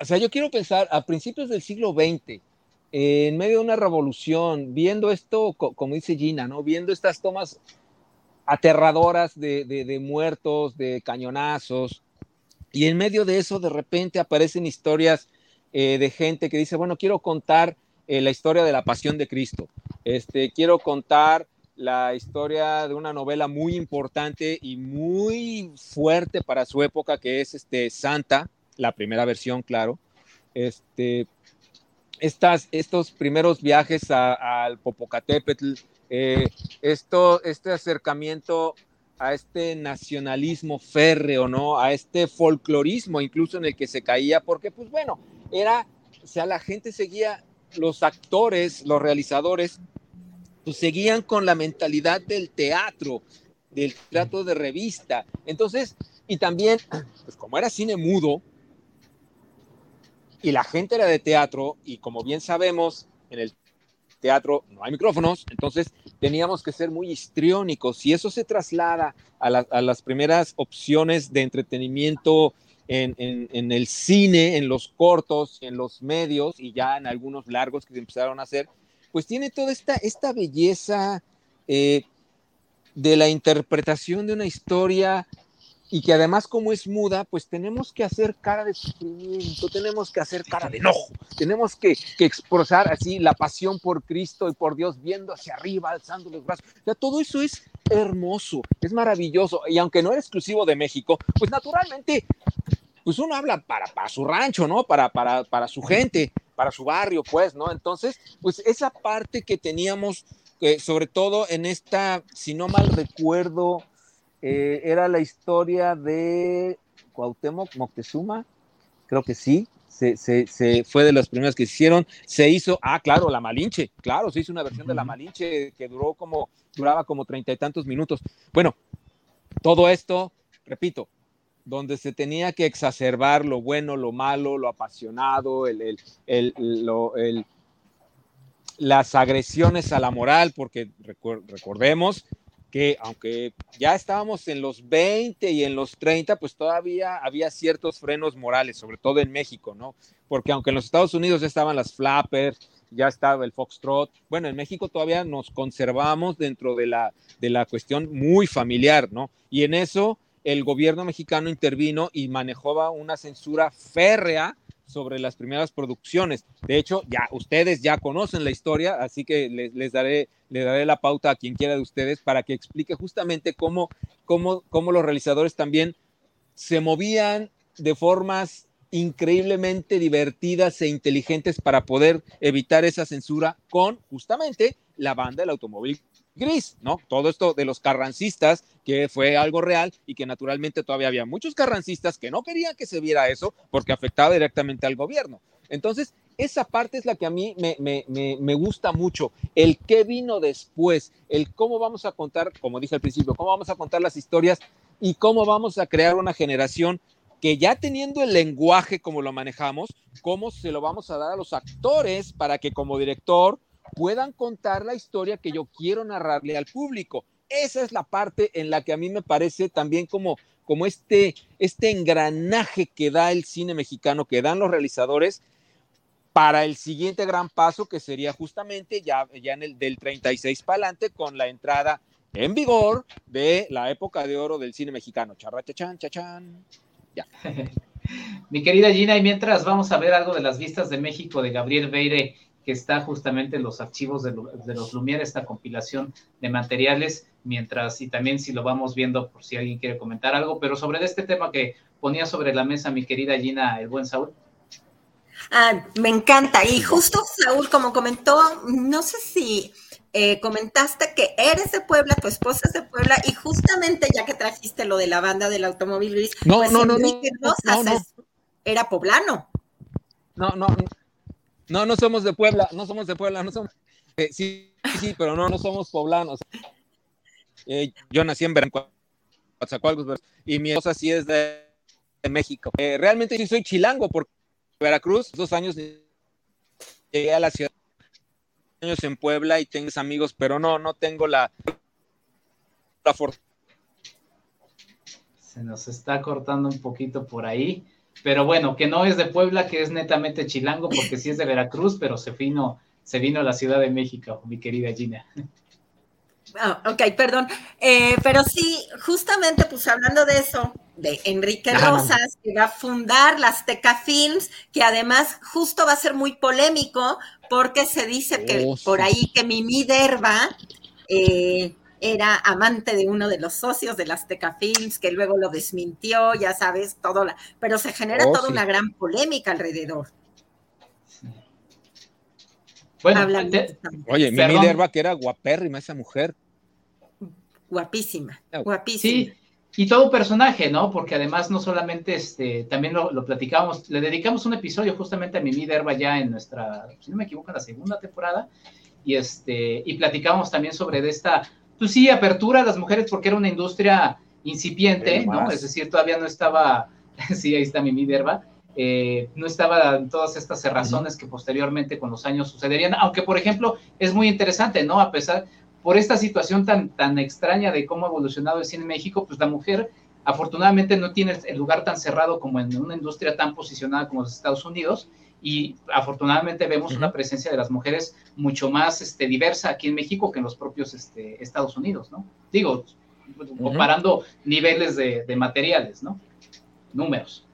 Speaker 6: o sea, yo quiero pensar a principios del siglo XX, en medio de una revolución, viendo esto, como dice Gina, ¿no? Viendo estas tomas aterradoras de, muertos, de cañonazos, y en medio de eso de repente aparecen historias eh, de gente que dice, bueno, quiero contar eh, la historia de la pasión de Cristo, este, quiero contar la historia de una novela muy importante y muy fuerte para su época, que es este, Santa, la primera versión, claro. Este, estas, estos primeros viajes al Popocatépetl, eh, esto, este acercamiento a este nacionalismo férreo, ¿no? A este folclorismo incluso en el que se caía, porque pues bueno, era, o sea, la gente seguía, los actores, los realizadores, pues seguían con la mentalidad del teatro, del teatro de revista. Entonces, y también, pues como era cine mudo, y la gente era de teatro y como bien sabemos, en el teatro no hay micrófonos, entonces teníamos que ser muy histriónicos y eso se traslada a, las primeras opciones de entretenimiento en, el cine, en los cortos, en los medios y ya en algunos largos que se empezaron a hacer, pues tiene toda esta, esta belleza eh, de la interpretación de una historia y que además como es muda, pues tenemos que hacer cara de sufrimiento, tenemos que hacer cara de enojo, tenemos que, que expresar así la pasión por Cristo y por Dios viendo hacia arriba, alzando los brazos. O todo eso es hermoso, es maravilloso y aunque no era exclusivo de México, pues naturalmente pues uno habla para, para su rancho, ¿no? Para, para, para su gente, para su barrio, pues, ¿no? Entonces, pues esa parte que teníamos, eh, sobre todo en esta, si no mal recuerdo, eh, era la historia de Cuauhtémoc Moctezuma, creo que sí, se, se, se, fue de las primeras que se hicieron, se hizo, ah, claro, la Malinche, claro, se hizo una versión de la Malinche que duró como, duraba como treinta y tantos minutos. Bueno, todo esto, repito, donde se tenía que exacerbar lo bueno, lo malo, lo apasionado, las agresiones a la moral, porque recordemos que aunque ya estábamos en los 20 y en los 30, pues todavía había ciertos frenos morales, sobre todo en México, ¿no? Porque aunque en los Estados Unidos ya estaban las flappers, ya estaba el foxtrot, bueno, en México todavía nos conservamos dentro de la, de la cuestión muy familiar, ¿no? Y en eso el gobierno mexicano intervino y manejaba una censura férrea sobre las primeras producciones. De hecho, ya ustedes ya conocen la historia, así que les, les daré, le daré la pauta a quien quiera de ustedes para que explique justamente cómo, cómo, cómo los realizadores también se movían de formas increíblemente divertidas e inteligentes para poder evitar esa censura con justamente la banda del automóvil gris, ¿no? Todo esto de los carrancistas, que fue algo real y que naturalmente todavía había muchos carrancistas que no querían que se viera eso porque afectaba directamente al gobierno. Entonces, esa parte es la que a mí me, me, me, gusta mucho, el qué vino después, el cómo vamos a contar, como dije al principio, cómo vamos a contar las historias y cómo vamos a crear una generación que ya teniendo el lenguaje como lo manejamos, cómo se lo vamos a dar a los actores para que como director puedan contar la historia que yo quiero narrarle al público. Esa es la parte en la que a mí me parece también como, como este, este engranaje que da el cine mexicano, que dan los realizadores para el siguiente gran paso que sería justamente ya, ya en el del 36 para adelante con la entrada en vigor de la época de oro del cine mexicano. Charrachachan, chachan. Ya.
Speaker 4: Mi querida Gina, y mientras vamos a ver algo de las vistas de México de Gabriel Beire que está justamente en los archivos de, de, los Lumière, esta compilación de materiales, mientras, y también si lo vamos viendo por si alguien quiere comentar algo, pero sobre este tema que ponía sobre la mesa mi querida Gina, el buen Saúl.
Speaker 5: Ah, me encanta. Y justo Saúl, como comentó, no sé si eh, comentaste que eres de Puebla, tu esposa es de Puebla, y justamente ya que trajiste lo de la banda del automóvil gris,
Speaker 6: no, pues no, no, no, no, no,
Speaker 5: era poblano.
Speaker 6: No, no, no, no somos de Puebla, no somos de Puebla, no somos. Eh, sí, sí, pero no, no somos poblanos. Eh, yo nací en Veracruz, y mi esposa sí es de, México. Eh, realmente sí soy chilango porque Veracruz, dos años llegué a la ciudad, años en Puebla y tengo amigos, pero no, no tengo la, la fortuna.
Speaker 4: Se nos está cortando un poquito por ahí pero bueno, que no es de Puebla, que es netamente chilango, porque sí es de Veracruz, pero se vino, se vino a la Ciudad de México, mi querida Gina.
Speaker 5: Oh, ok, perdón. Eh, pero sí, justamente, pues hablando de eso, de Enrique Rosas, que va a fundar las Teca Films, que además justo va a ser muy polémico, porque se dice que oh, por ahí que Mimi Derba eh, era amante de uno de los socios de las Azteca Films, que luego lo desmintió, ya sabes, todo, la, pero se genera oh, toda sí. una gran polémica alrededor.
Speaker 6: Bueno, te, oye, Mimi Derba, que era guapérrima esa mujer.
Speaker 5: Guapísima, guapísima.
Speaker 4: Sí, y todo un personaje, ¿no? Porque además no solamente, este, también lo, lo platicábamos, le dedicamos un episodio justamente a Mimi Derba ya en nuestra, si no me equivoco, en la segunda temporada, y este, y platicamos también sobre de esta pues sí, apertura a las mujeres porque era una industria incipiente, ¿no? Es decir, todavía no estaba, sí, ahí está mi Minerva, eh, no estaban todas estas cerrazones uh -huh. que posteriormente con los años sucederían, aunque por ejemplo es muy interesante, ¿no? A pesar, por esta situación tan, tan extraña de cómo ha evolucionado el cine en México, pues la mujer afortunadamente no tiene el lugar tan cerrado como en una industria tan posicionada como los Estados Unidos, y afortunadamente vemos uh -huh. una presencia de las mujeres mucho más este, diversa aquí en México que en los propios este, Estados Unidos, ¿no? Digo, uh -huh. comparando niveles de, de, materiales, ¿no? Números.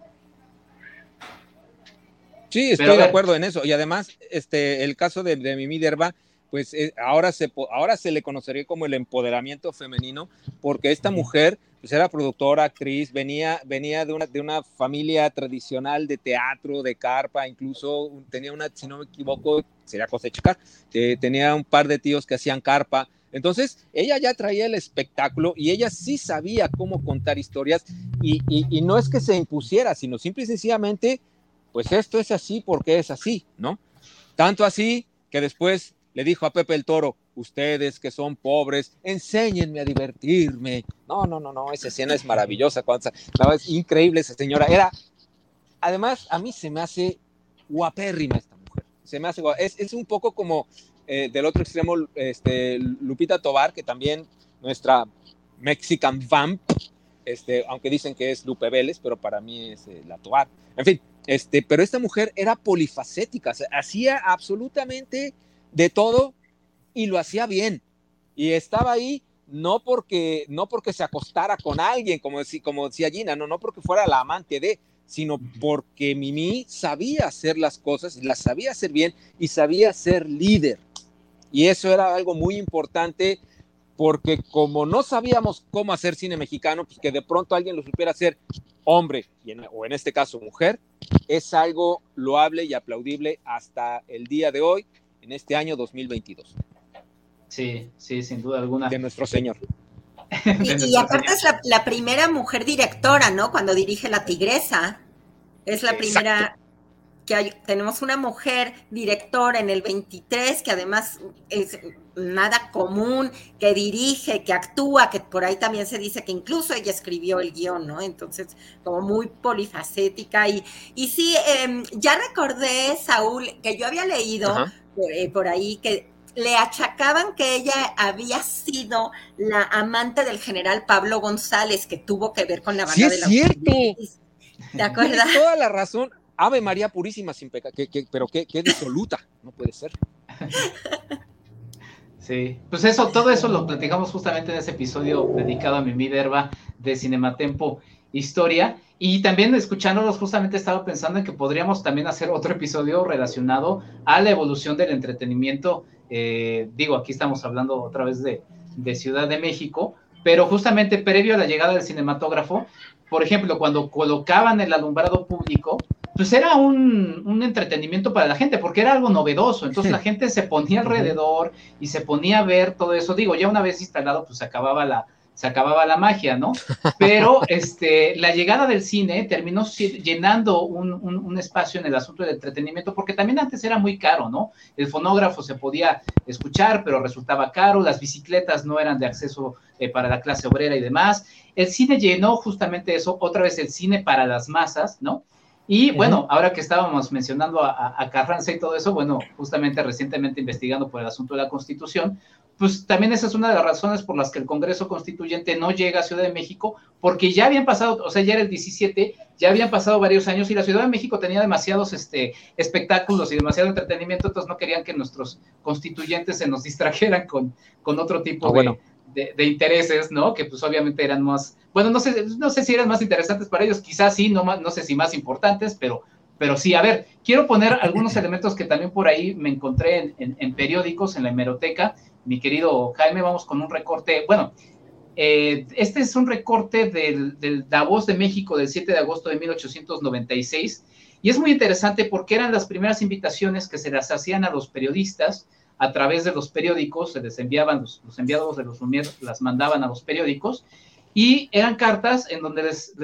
Speaker 6: Sí, estoy Pero, de acuerdo en eso. Y además, este, el caso de, de Mimi Derba, pues eh, ahora, se, ahora se le conocería como el empoderamiento femenino, porque esta mujer pues era productora, actriz, venía, venía de, una, de una familia tradicional de teatro, de carpa, incluso tenía una, si no me equivoco, sería eh, tenía un par de tíos que hacían carpa. Entonces, ella ya traía el espectáculo y ella sí sabía cómo contar historias y, y no es que se impusiera, sino simple y sencillamente, pues esto es así porque es así, ¿no? Tanto así que después le dijo a Pepe el Toro, ustedes que son pobres, enséñenme a divertirme. No, no, no, no, esa escena es maravillosa, es increíble esa señora. Era, además, a mí se me hace guapérrima esta mujer. Se me hace es, es un poco como eh, del otro extremo, este, Lupita Tobar, que también nuestra Mexican Vamp, este, aunque dicen que es Lupe Vélez, pero para mí es eh, la Tobar. En fin, este, pero esta mujer era polifacética, hacía absolutamente de todo y lo hacía bien. Y estaba ahí no porque, no porque se acostara con alguien, como, decía, como decía Gina, no, no porque fuera la amante de, sino porque Mimi sabía hacer las cosas, las sabía hacer bien y sabía ser líder. Y eso era algo muy importante porque como no sabíamos cómo hacer cine mexicano, pues que de pronto alguien lo supiera hacer hombre, o en este caso mujer, es algo loable y aplaudible hasta el día de hoy en este año 2022.
Speaker 4: Sí, sí, sin duda alguna.
Speaker 6: De nuestro Señor.
Speaker 5: y, aparte es la, primera mujer directora, ¿no? Cuando dirige La Tigresa. Es la primera que hay, tenemos una mujer directora en el 23, que además es nada común, que dirige, que actúa, que por ahí también se dice que incluso ella escribió el guion, ¿no? Entonces, como muy polifacética. Y, y sí, em, ya recordé, Saúl, que yo había leído eh, por, ahí que le achacaban que ella había sido la amante del general Pablo González, que tuvo que ver con la banda
Speaker 6: de
Speaker 5: la
Speaker 6: cierto.
Speaker 5: ¿Te acuerdas?
Speaker 6: Tienes toda la razón. Ave María Purísima sin pecado, pero qué, qué disoluta, no puede ser.
Speaker 4: Sí, pues eso, todo eso lo platicamos justamente en ese episodio dedicado a Mimi Derba de Cinematempo Historia. Y también escuchándolos, justamente estaba pensando en que podríamos también hacer otro episodio relacionado a la evolución del entretenimiento. Eh, digo, aquí estamos hablando otra vez de, de Ciudad de México, pero justamente previo a la llegada del cinematógrafo, por ejemplo, cuando colocaban el alumbrado público, pues era un, un, entretenimiento para la gente, porque era algo novedoso. Entonces la gente se ponía alrededor y se ponía a ver todo eso. Digo, ya una vez instalado, pues se acababa la, se acababa la magia, ¿no? Pero este, la llegada del cine terminó llenando un, un, espacio en el asunto del entretenimiento, porque también antes era muy caro, ¿no? El fonógrafo se podía escuchar, pero resultaba caro, las bicicletas no eran de acceso eh, para la clase obrera y demás. El cine llenó justamente eso, otra vez el cine para las masas, ¿no? Y bueno, ahora que estábamos mencionando a, Carranza y todo eso, bueno, justamente recientemente investigando por el asunto de la Constitución, pues también esa es una de las razones por las que el Congreso Constituyente no llega a Ciudad de México, porque ya habían pasado, o sea, ya era el 17, ya habían pasado varios años y la Ciudad de México tenía demasiados este, espectáculos y demasiado entretenimiento, entonces no querían que nuestros constituyentes se nos distrajeran con, con otro tipo ah, de, de, intereses, ¿no? Que pues obviamente eran más, bueno, no sé, no sé si eran más interesantes para ellos, quizás sí, no, no sé si más importantes, pero, pero sí, a ver, quiero poner algunos elementos que también por ahí me encontré en, periódicos, en la hemeroteca. Mi querido Jaime, vamos con un recorte, bueno, eh, este es un recorte del, del Davos de México del 7 de agosto de 1896 y es muy interesante porque eran las primeras invitaciones que se las hacían a los periodistas a través de los periódicos, se les enviaban, los, enviados de los Lumière las mandaban a los periódicos, y eran cartas en donde les,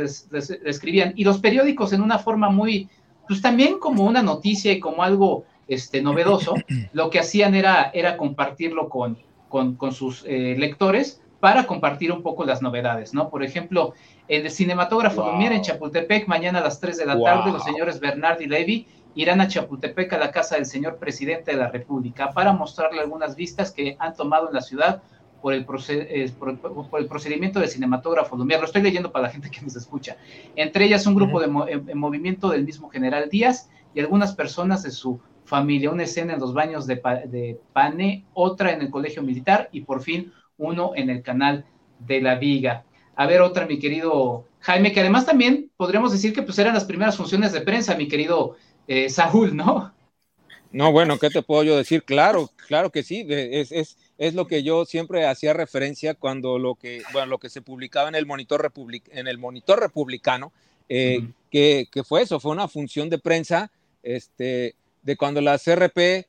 Speaker 4: escribían, y los periódicos en una forma muy, pues también como una noticia y como algo este, novedoso, lo que hacían era, era compartirlo con, con, sus eh, lectores para compartir un poco las novedades, ¿no? Por ejemplo, el cinematógrafo Lumière en Chapultepec, mañana a las 3 de la tarde, los señores Bernard y Levy irán a Chapultepec a la casa del señor presidente de la República para mostrarle algunas vistas que han tomado en la ciudad por el, por, el procedimiento del cinematógrafo Lumière. Lo estoy leyendo para la gente que nos escucha. Entre ellas un grupo de en, movimiento del mismo general Díaz y algunas personas de su familia. Una escena en los baños de, de Pane, otra en el colegio militar y por fin uno en el canal de la Viga. A ver, otra, mi querido Jaime, que además también podríamos decir que pues eran las primeras funciones de prensa, mi querido eh, Saúl, ¿no?
Speaker 6: No, bueno, ¿qué te puedo yo decir? Claro, claro que sí, es, es, es lo que yo siempre hacía referencia cuando lo que, bueno, lo que se publicaba en el monitor, republic, en el monitor republicano, eh, que, que, fue eso, fue una función de prensa este, de cuando las CRP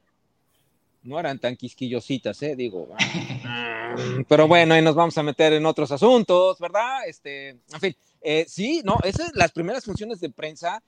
Speaker 6: no eran tan quisquillositas, ¿eh? digo. Pero bueno, ahí nos vamos a meter en otros asuntos, ¿verdad? Este, en fin, eh, sí, no, esas las primeras funciones de prensa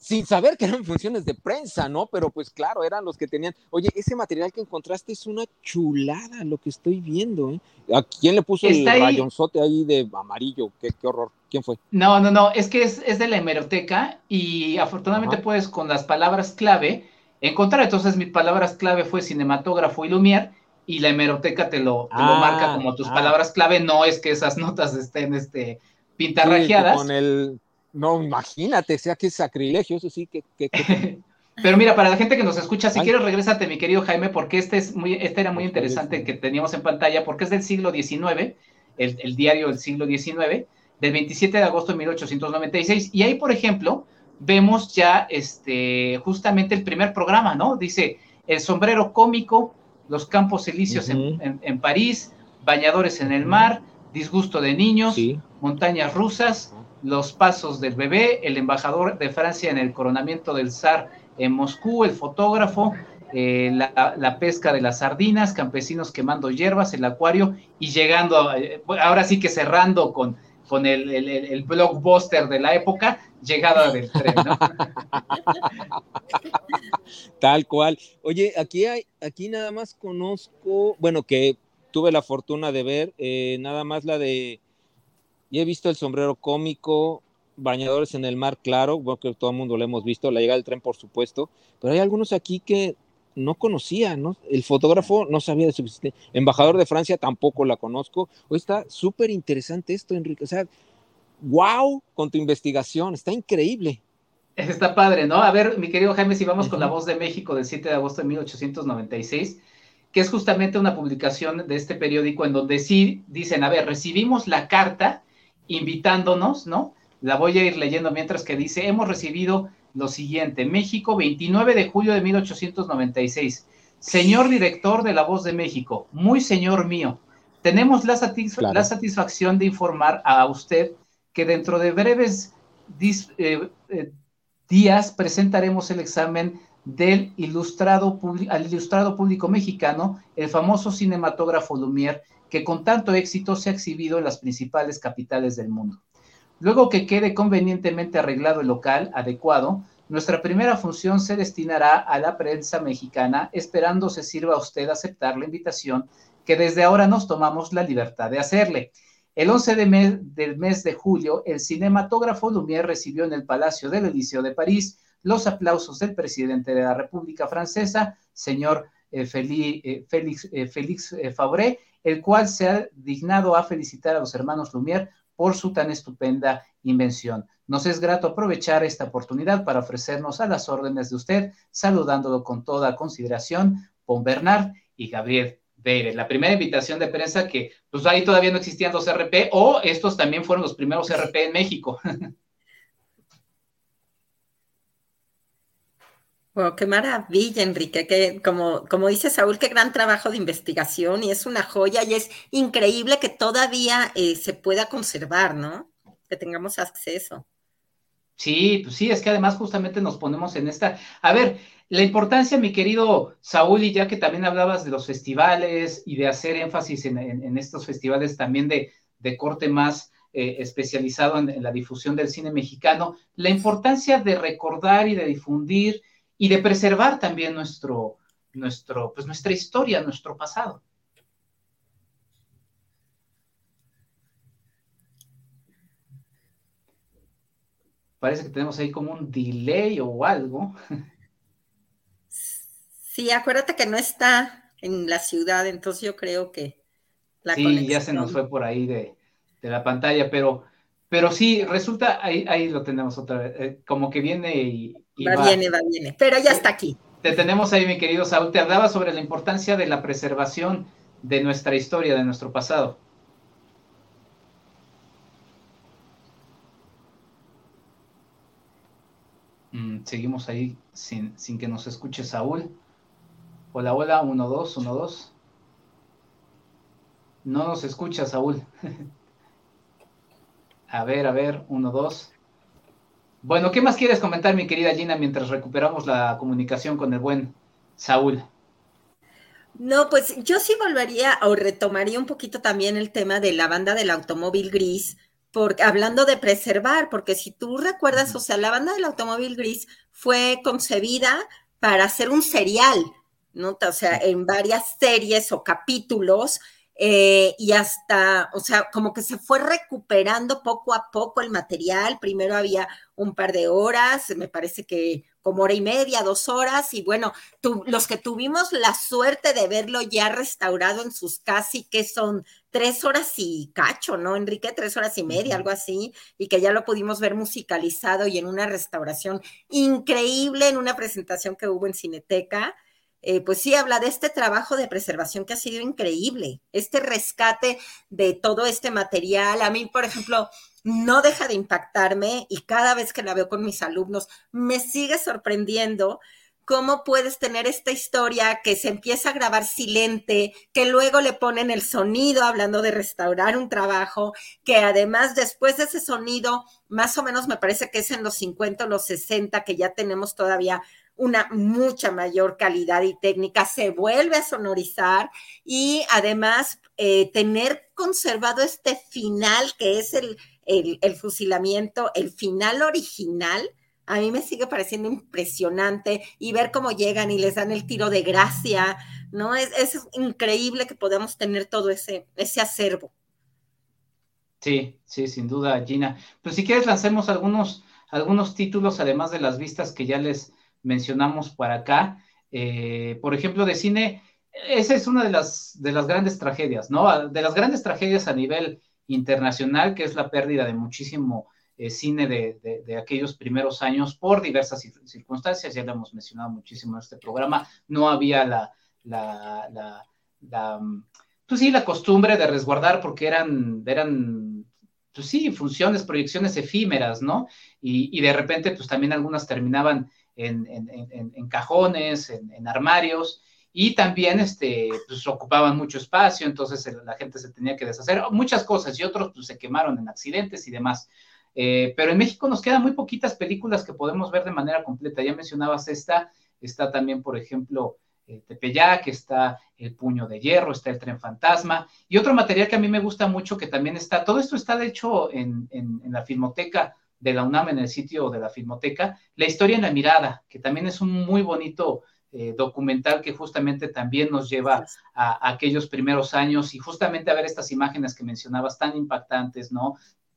Speaker 6: sin saber que eran funciones de prensa, ¿no? Pero pues claro, eran los que tenían. Oye, ese material que encontraste es una chulada lo que estoy viendo, ¿eh? ¿A quién le puso el rayonzote ahí de amarillo? Qué, qué, horror. ¿Quién fue?
Speaker 4: No, no, no, es que es, es de la hemeroteca y afortunadamente puedes con las palabras clave encontrar. Entonces, mis palabras clave fue cinematógrafo y Lumière y la hemeroteca te lo, te lo marca ah, como tus ah. palabras clave. No es que esas notas estén este, pintarrajeadas.
Speaker 6: con el no, imagínate, sea que sacrilegio, eso sí, que...
Speaker 4: Pero mira, para la gente que nos escucha, si quieres, regrésate, mi querido Jaime, porque este, es muy, este era muy interesante que teníamos en pantalla, porque es del siglo XIX, el, diario del siglo XIX, del 27 de agosto de 1896. Y ahí, por ejemplo, vemos ya este, justamente el primer programa, ¿no? Dice, el sombrero cómico, los campos elíseos en, París, bañadores en el mar, disgusto de niños, montañas rusas, los pasos del bebé, el embajador de Francia en el coronamiento del zar en Moscú, el fotógrafo, eh, la, pesca de las sardinas, campesinos quemando hierbas, el acuario y llegando, eh, ahora sí que cerrando con, con el, el, blockbuster de la época, llegada del tren.
Speaker 6: Tal cual. Oye, aquí hay, aquí nada más conozco, bueno, que tuve la fortuna de ver, eh, nada más la de y he visto el sombrero cómico, bañadores en el mar, claro, bueno, que todo el mundo lo hemos visto, la llegada del tren, por supuesto, pero hay algunos aquí que no conocía, ¿no? El fotógrafo no sabía de su existencia. Embajador de Francia tampoco la conozco. Hoy está súper interesante esto, Enrique. O sea, wow con tu investigación, está increíble.
Speaker 4: Está padre, ¿no? A ver, mi querido Jaime, si vamos con la voz de México del 7 de agosto de 1896, que es justamente una publicación de este periódico en donde sí dicen, a ver, recibimos la carta invitándonos, ¿no? La voy a ir leyendo mientras que dice, hemos recibido lo siguiente, México, 29 de julio de 1896. Señor director de La Voz de México, muy señor mío, tenemos la, la satisfacción de informar a usted que dentro de breves eh, eh, días presentaremos el examen del ilustrado, al ilustrado público mexicano, el famoso cinematógrafo Lumière, que con tanto éxito se ha exhibido en las principales capitales del mundo. Luego que quede convenientemente arreglado el local adecuado, nuestra primera función se destinará a la prensa mexicana, esperando se sirva a usted aceptar la invitación que desde ahora nos tomamos la libertad de hacerle. El 11 de del mes de julio, el cinematógrafo Lumière recibió en el Palacio del Eliseo de París los aplausos del presidente de la República Francesa, señor eh, eh, Félix, eh, Félix Fabré, el cual se ha dignado a felicitar a los hermanos Lumière por su tan estupenda invención. Nos es grato aprovechar esta oportunidad para ofrecernos a las órdenes de usted, saludándolo con toda consideración, Pon Bernard y Gabriel Beire. La primera invitación de prensa que, pues ahí todavía no existían los RP, o estos también fueron los primeros RP en México.
Speaker 5: qué maravilla, Enrique, que como, como dice Saúl, qué gran trabajo de investigación y es una joya y es increíble que todavía eh, se pueda conservar, ¿no? Que tengamos acceso.
Speaker 4: Sí, pues sí, es que además justamente nos ponemos en esta. A ver, la importancia, mi querido Saúl, y ya que también hablabas de los festivales y de hacer énfasis en, estos festivales también de, corte más eh, especializado en la difusión del cine mexicano, la importancia de recordar y de difundir y de preservar también nuestro, nuestro, pues nuestra historia, nuestro pasado. Parece que tenemos ahí como un delay o algo.
Speaker 5: Sí, acuérdate que no está en la ciudad, entonces yo creo que
Speaker 4: la Sí, ya se nos fue por ahí de, la pantalla, pero, pero sí, resulta, ahí, ahí lo tenemos otra vez, eh, como que viene y,
Speaker 5: va, viene, va, viene, pero ya está aquí.
Speaker 4: Te tenemos ahí, mi querido Saúl. Te hablaba sobre la importancia de la preservación de nuestra historia, de nuestro pasado. Mm, seguimos ahí sin, sin, que nos escuche Saúl. Hola, hola, 1, 2, 1, 2. No nos escucha Saúl. a ver, a ver, 1, 2. Bueno, ¿qué más quieres comentar, mi querida Gina, mientras recuperamos la comunicación con el buen Saúl?
Speaker 5: No, pues yo sí volvería o retomaría un poquito también el tema de la banda del automóvil gris, porque hablando de preservar, porque si tú recuerdas, o sea, la banda del automóvil gris fue concebida para hacer un serial, ¿no? O sea, en varias series o capítulos eh, y hasta, o sea, como que se fue recuperando poco a poco el material. Primero había un par de horas, me parece que como hora y media, dos horas, y bueno, los que tuvimos la suerte de verlo ya restaurado en sus casi que son tres horas y cacho, ¿no, Enrique? Tres horas y media, algo así, y que ya lo pudimos ver musicalizado y en una restauración increíble, en una presentación que hubo en Cineteca. Eh, pues sí, habla de este trabajo de preservación que ha sido increíble, este rescate de todo este material. A mí, por ejemplo, no deja de impactarme y cada vez que la veo con mis alumnos me sigue sorprendiendo cómo puedes tener esta historia que se empieza a grabar silente, que luego le ponen el sonido hablando de restaurar un trabajo, que además después de ese sonido, más o menos me parece que es en los 50 o los 60 que ya tenemos todavía una mucha mayor calidad y técnica, se vuelve a sonorizar y además eh, tener conservado este final que es el, el, fusilamiento, el final original, a mí me sigue pareciendo impresionante y ver cómo llegan y les dan el tiro de gracia, ¿no? Es, es increíble que podamos tener todo ese, ese acervo.
Speaker 4: Sí, sí, sin duda, Gina. Pues si quieres lancemos algunos, algunos títulos, además de las vistas que ya les mencionamos por acá. Eh, por ejemplo, de cine, esa es una de las, de las grandes tragedias, ¿no? De las grandes tragedias a nivel internacional, que es la pérdida de muchísimo eh, cine de, aquellos primeros años por diversas circunstancias, ya lo hemos mencionado muchísimo en este programa, no había la, la, la, pues sí, la costumbre de resguardar porque eran, eran pues sí, funciones, proyecciones efímeras, ¿no? Y, y de repente, pues también algunas terminaban en, cajones, en, armarios, y también este, pues, ocupaban mucho espacio, entonces la gente se tenía que deshacer, muchas cosas, y otros pues, se quemaron en accidentes y demás. Eh, pero en México nos quedan muy poquitas películas que podemos ver de manera completa. Ya mencionabas esta, está también, por ejemplo, eh, Tepeyac, está El Puño de Hierro, está El Tren Fantasma, y otro material que a mí me gusta mucho, que también está, todo esto está de hecho en, en la Filmoteca de la UNAM, en el sitio de la Filmoteca, La Historia en la Mirada, que también es un muy bonito eh, documental que justamente también nos lleva a, aquellos primeros años y justamente a ver estas imágenes que mencionabas tan impactantes, ¿no?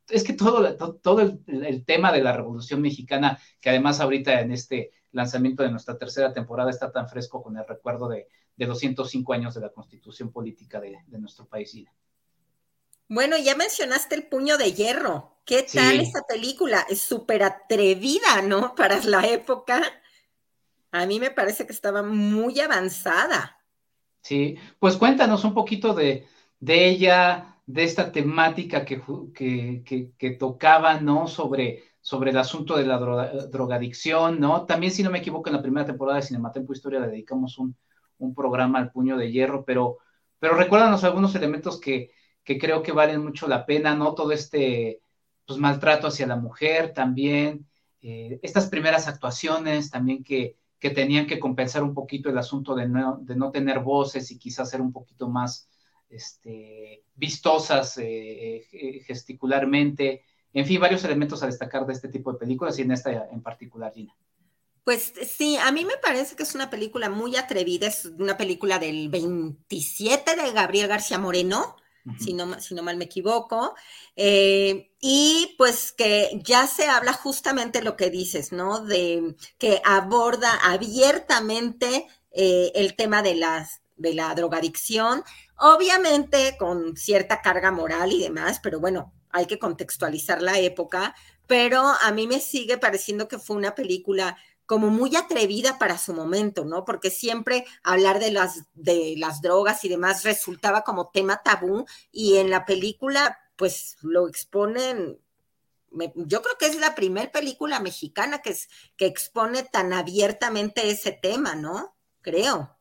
Speaker 4: Es que todo, todo, el, tema de la Revolución Mexicana, que además ahorita en este lanzamiento de nuestra tercera temporada está tan fresco con el recuerdo de, de 205 años de la constitución política de, nuestro país.
Speaker 5: Bueno, ya mencionaste el puño de hierro. ¿Qué tal esa película? Es súper atrevida, ¿no? Para la época a mí me parece que estaba muy avanzada.
Speaker 4: Sí, pues cuéntanos un poquito de, ella, de esta temática que, que, tocaba, ¿no? Sobre, sobre el asunto de la drogadicción, ¿no? También, si no me equivoco, en la primera temporada de Cinematempo Historia le dedicamos un, programa al puño de hierro, pero, pero recuérdanos algunos elementos que, creo que valen mucho la pena, ¿no? Todo este pues, maltrato hacia la mujer también, eh, estas primeras actuaciones también que, que tenían que compensar un poquito el asunto de no, de no tener voces y quizás ser un poquito más este, vistosas eh, eh, gesticularmente. En fin, varios elementos a destacar de este tipo de películas y en esta en particular, Gina.
Speaker 5: Pues sí, a mí me parece que es una película muy atrevida, es una película del 27 de Gabriel García Moreno, si, no, si no mal me equivoco. Eh, y pues que ya se habla justamente lo que dices, ¿no? De que aborda abiertamente eh, el tema de, las, de la drogadicción, obviamente con cierta carga moral y demás, pero bueno, hay que contextualizar la época, pero a mí me sigue pareciendo que fue una película como muy atrevida para su momento, ¿no? Porque siempre hablar de las, de las drogas y demás resultaba como tema tabú y en la película pues lo exponen yo creo que es la primera película mexicana que, es, que expone tan abiertamente ese tema, ¿no? Creo.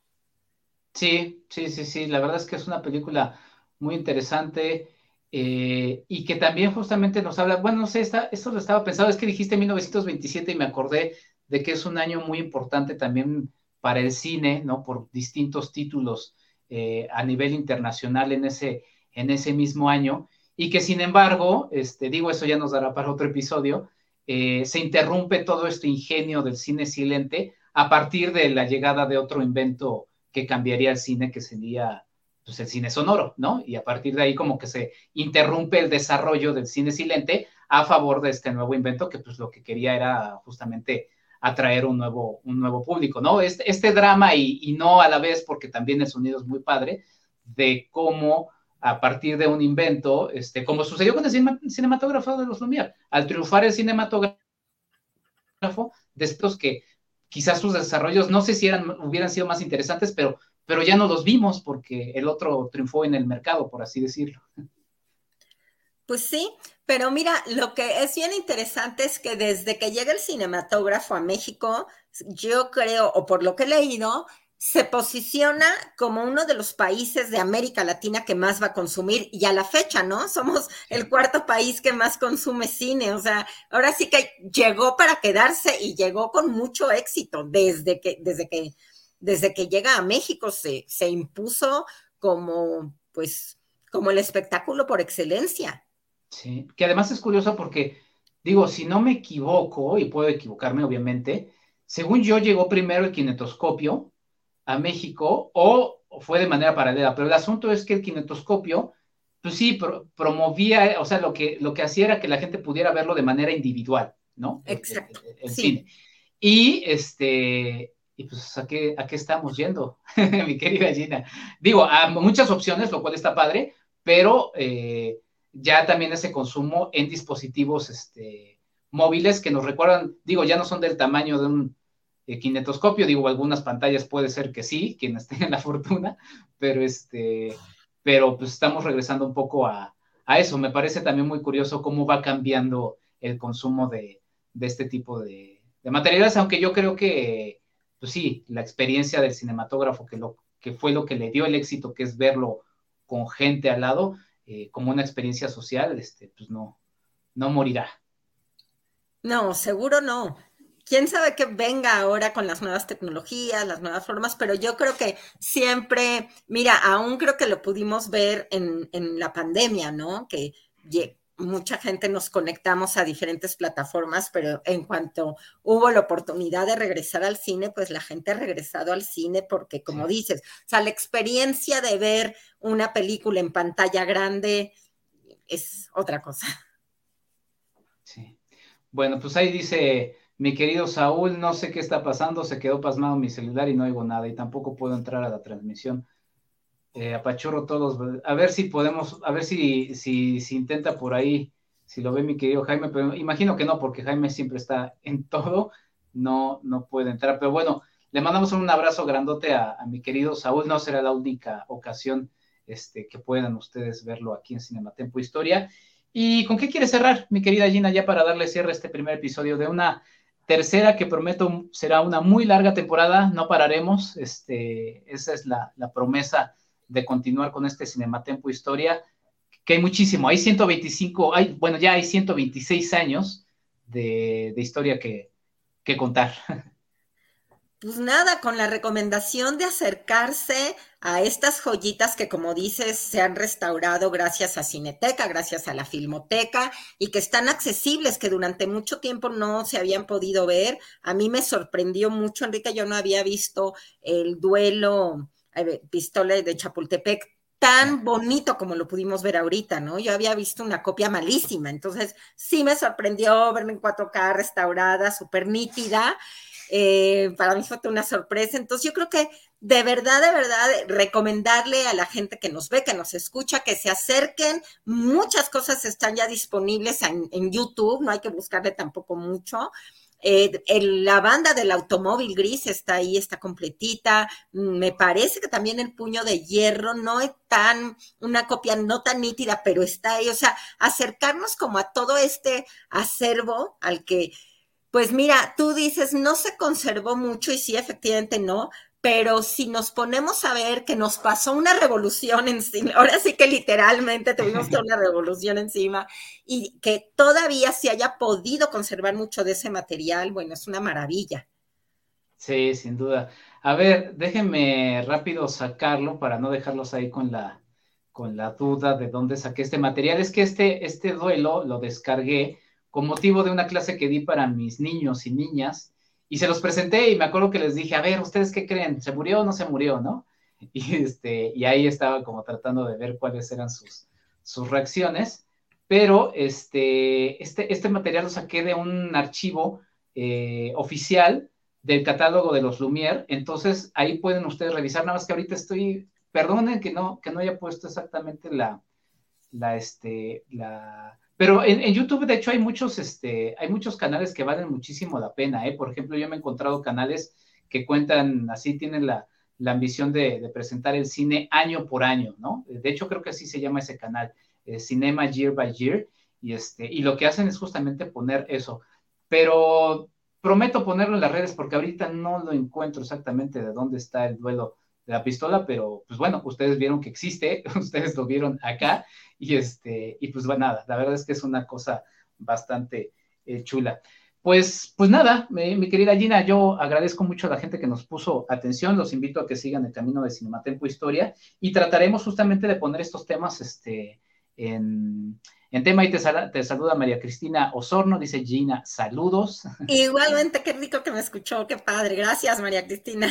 Speaker 4: Sí, sí, sí, sí, la verdad es que es una película muy interesante eh, y que también justamente nos habla, bueno, no sé, esta, esto lo estaba pensando, es que dijiste 1927 y me acordé de que es un año muy importante también para el cine, ¿no? Por distintos títulos eh, a nivel internacional en ese, en ese mismo año y que sin embargo, este, digo, eso ya nos dará para otro episodio, eh, se interrumpe todo este ingenio del cine silente a partir de la llegada de otro invento que cambiaría el cine, que sería pues, el cine sonoro, ¿no? Y a partir de ahí como que se interrumpe el desarrollo del cine silente a favor de este nuevo invento que pues lo que quería era justamente atraer un nuevo, un nuevo público, ¿no? Este, este drama y, y no a la vez, porque también el sonido es muy padre, de cómo a partir de un invento, este, como sucedió con el cinematógrafo de los Lumière. Al triunfar el cinematógrafo, de estos que quizás sus desarrollos, no sé si eran, hubieran sido más interesantes, pero, pero ya no los vimos porque el otro triunfó en el mercado, por así decirlo.
Speaker 5: Pues sí, pero mira, lo que es bien interesante es que desde que llega el cinematógrafo a México, yo creo, o por lo que he leído, se posiciona como uno de los países de América Latina que más va a consumir y a la fecha, ¿no? Somos el cuarto país que más consume cine, o sea, ahora sí que llegó para quedarse y llegó con mucho éxito desde que, desde que, desde que llega a México se, se impuso como, pues, como el espectáculo por excelencia.
Speaker 4: Sí, que además es curioso porque, digo, si no me equivoco, y puedo equivocarme obviamente, según yo llegó primero el kinetoscopio, a México o fue de manera paralela, pero el asunto es que el kinetoscopio, pues sí, promovía, o sea, lo que, lo que hacía era que la gente pudiera verlo de manera individual, ¿no?
Speaker 5: Exacto.
Speaker 4: El, cine. Y este, y pues ¿a qué, a qué estamos yendo, mi querida Gina. Digo, a muchas opciones, lo cual está padre, pero eh, ya también ese consumo en dispositivos este, móviles que nos recuerdan, digo, ya no son del tamaño de un eh, kinetoscopio, digo, algunas pantallas puede ser que sí, quienes tengan la fortuna, pero este, pero pues estamos regresando un poco a, eso. Me parece también muy curioso cómo va cambiando el consumo de, este tipo de, materiales, aunque yo creo que, pues sí, la experiencia del cinematógrafo, que, lo, que fue lo que le dio el éxito, que es verlo con gente al lado, eh, como una experiencia social, este, pues no, no morirá.
Speaker 5: No, seguro no quién sabe qué venga ahora con las nuevas tecnologías, las nuevas formas, pero yo creo que siempre, mira, aún creo que lo pudimos ver en, la pandemia, ¿no? Que mucha gente nos conectamos a diferentes plataformas, pero en cuanto hubo la oportunidad de regresar al cine, pues la gente ha regresado al cine porque, como dices, o sea, la experiencia de ver una película en pantalla grande es otra cosa.
Speaker 4: Sí. Bueno, pues ahí dice mi querido Saúl, no sé qué está pasando, se quedó pasmado mi celular y no oigo nada y tampoco puedo entrar a la transmisión. Eh, apachurro todos, a ver si podemos, a ver si, si, intenta por ahí, si lo ve mi querido Jaime, pero imagino que no, porque Jaime siempre está en todo, no, no puede entrar, pero bueno, le mandamos un abrazo grandote a, a mi querido Saúl, no será la única ocasión este, que puedan ustedes verlo aquí en Cinematempo Historia. ¿Y con qué quiere cerrar, mi querida Gina, ya para darle cierre a este primer episodio de una Tercera, que prometo será una muy larga temporada, no pararemos. Este, esa es la, promesa de continuar con este Cinematempo Historia, que hay muchísimo. Hay 125, hay, bueno, ya hay 126 años de, historia que, que contar.
Speaker 5: Pues nada, con la recomendación de acercarse a estas joyitas que, como dices, se han restaurado gracias a Cineteca, gracias a la Filmoteca y que están accesibles, que durante mucho tiempo no se habían podido ver. A mí me sorprendió mucho, Enrique, yo no había visto el duelo pistola de Chapultepec tan bonito como lo pudimos ver ahorita, ¿no? Yo había visto una copia malísima, entonces sí me sorprendió verme en 4K restaurada, súper nítida. Eh, para mí fue una sorpresa. Entonces yo creo que de verdad, de verdad, recomendarle a la gente que nos ve, que nos escucha, que se acerquen. Muchas cosas están ya disponibles en, YouTube, no hay que buscarle tampoco mucho. Eh, la banda del automóvil gris está ahí, está completita. Me parece que también el puño de hierro no es tan, una copia no tan nítida, pero está ahí. O sea, acercarnos como a todo este acervo al que, pues mira, tú dices, no se conservó mucho y sí, efectivamente no, pero si nos ponemos a ver que nos pasó una revolución encima, ahora sí que literalmente tuvimos una revolución encima y que todavía se haya podido conservar mucho de ese material, bueno, es una maravilla.
Speaker 4: Sí, sin duda. A ver, déjenme rápido sacarlo para no dejarlos ahí con la, con la duda de dónde saqué este material. Es que este, este duelo lo descargué con motivo de una clase que di para mis niños y niñas y se los presenté y me acuerdo que les dije, a ver, ¿ustedes qué creen? ¿Se murió o no se murió, no? Y, este, y ahí estaba como tratando de ver cuáles eran sus, sus reacciones, pero este, este, este material lo saqué de un archivo eh, oficial del catálogo de los Lumière, entonces ahí pueden ustedes revisar, nada más que ahorita estoy, perdonen que no, que no haya puesto exactamente la, la, este, la, pero en, YouTube, de hecho, hay muchos, este, hay muchos canales que valen muchísimo la pena, ¿eh? Por ejemplo, yo me he encontrado canales que cuentan, así tienen la, ambición de, presentar el cine año por año, ¿no? De hecho, creo que así se llama ese canal, eh, Cinema Year by Year, y, este, y lo que hacen es justamente poner eso. Pero prometo ponerlo en las redes porque ahorita no lo encuentro exactamente de dónde está el duelo la pistola, pero pues bueno, ustedes vieron que existe, ustedes lo vieron acá y este, y pues bueno, nada, la verdad es que es una cosa bastante eh, chula. Pues, pues nada, mi, querida Gina, yo agradezco mucho a la gente que nos puso atención, los invito a que sigan el camino de Cinematempo Historia y trataremos justamente de poner estos temas este, en, en tema y te, te, saluda María Cristina Osorno, dice Gina, saludos.
Speaker 5: Igualmente, qué rico que me escuchó, qué padre, gracias María Cristina.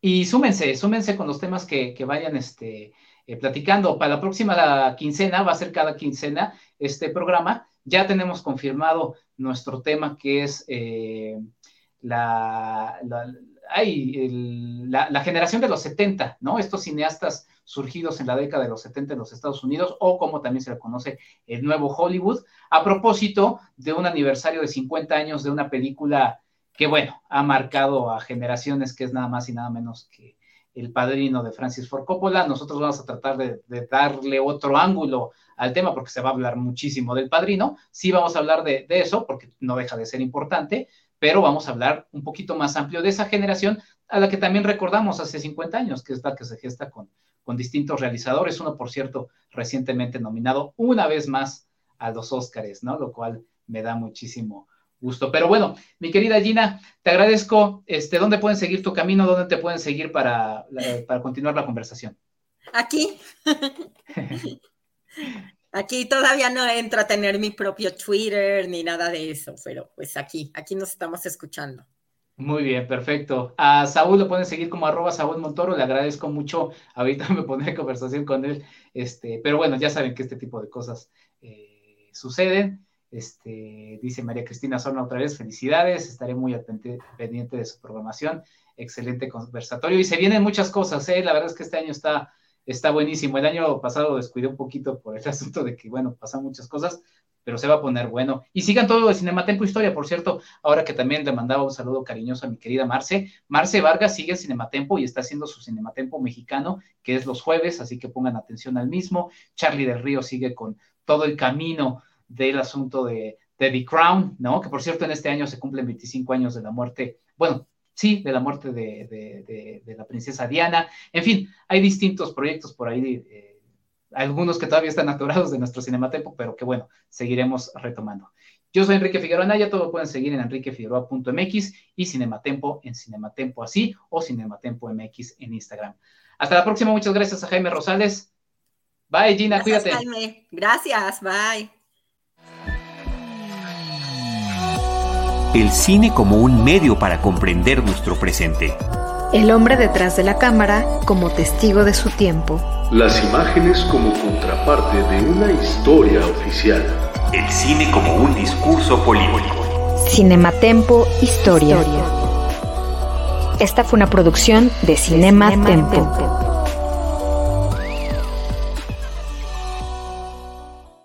Speaker 4: Y súmense, súmense con los temas que, vayan este, eh, platicando. Para la próxima quincena, va a ser cada quincena este programa. Ya tenemos confirmado nuestro tema que es eh, la, la, generación de los 70, ¿no? Estos cineastas surgidos en la década de los 70 en los Estados Unidos, o como también se le conoce, el nuevo Hollywood, a propósito de un aniversario de 50 años de una película que bueno, ha marcado a generaciones, que es nada más y nada menos que el padrino de Francis Ford Coppola. Nosotros vamos a tratar de, darle otro ángulo al tema porque se va a hablar muchísimo del padrino. Sí vamos a hablar de, eso porque no deja de ser importante, pero vamos a hablar un poquito más amplio de esa generación a la que también recordamos hace 50 años, que es la que se gesta con, con distintos realizadores. Uno, por cierto, recientemente nominado una vez más a los Óscares, ¿no? Lo cual me da muchísimo gusto. Pero bueno, mi querida Gina, te agradezco. Este, ¿Dónde pueden seguir tu camino? ¿Dónde te pueden seguir para, para continuar la conversación?
Speaker 5: Aquí. Aquí todavía no entro a tener mi propio Twitter ni nada de eso, pero pues aquí, aquí nos estamos escuchando.
Speaker 4: Muy bien, perfecto. A Saúl lo pueden seguir como arroba Saúl Montoro, le agradezco mucho. Ahorita me pondré en conversación con él, este, pero bueno, ya saben que este tipo de cosas eh, suceden. Este, dice María Cristina Sorna otra vez, felicidades, estaré muy pendiente de su programación, excelente conversatorio y se vienen muchas cosas, ¿eh? la verdad es que este año está, está buenísimo, el año pasado descuidé un poquito por el asunto de que, bueno, pasan muchas cosas, pero se va a poner bueno. Y sigan todo de Cinematempo Historia, por cierto, ahora que también le mandaba un saludo cariñoso a mi querida Marce. Marce Vargas sigue Cinematempo y está haciendo su Cinematempo mexicano, que es los jueves, así que pongan atención al mismo. Charlie del Río sigue con todo el camino del asunto de, The Crown, ¿no? Que por cierto en este año se cumplen 25 años de la muerte, bueno, sí, de la muerte de, la princesa Diana. En fin, hay distintos proyectos por ahí, eh, algunos que todavía están atorados de nuestro Cinematempo, pero que bueno, seguiremos retomando. Yo soy Enrique Figueroa Naya, todo lo pueden seguir en enriquefigueroa.mx y Cinematempo en Cinematempo así o Cinematempo MX en Instagram. Hasta la próxima, muchas gracias a Jaime Rosales. Bye, Gina,
Speaker 5: gracias,
Speaker 4: cuídate.
Speaker 5: Jaime. Gracias, bye.
Speaker 3: El cine como un medio para comprender nuestro presente.
Speaker 1: El hombre detrás de la cámara como testigo de su tiempo.
Speaker 2: Las imágenes como contraparte de una historia oficial.
Speaker 3: El cine como un discurso político.
Speaker 1: Cinematempo Historia. Esta fue una producción de Cinema, Tempo.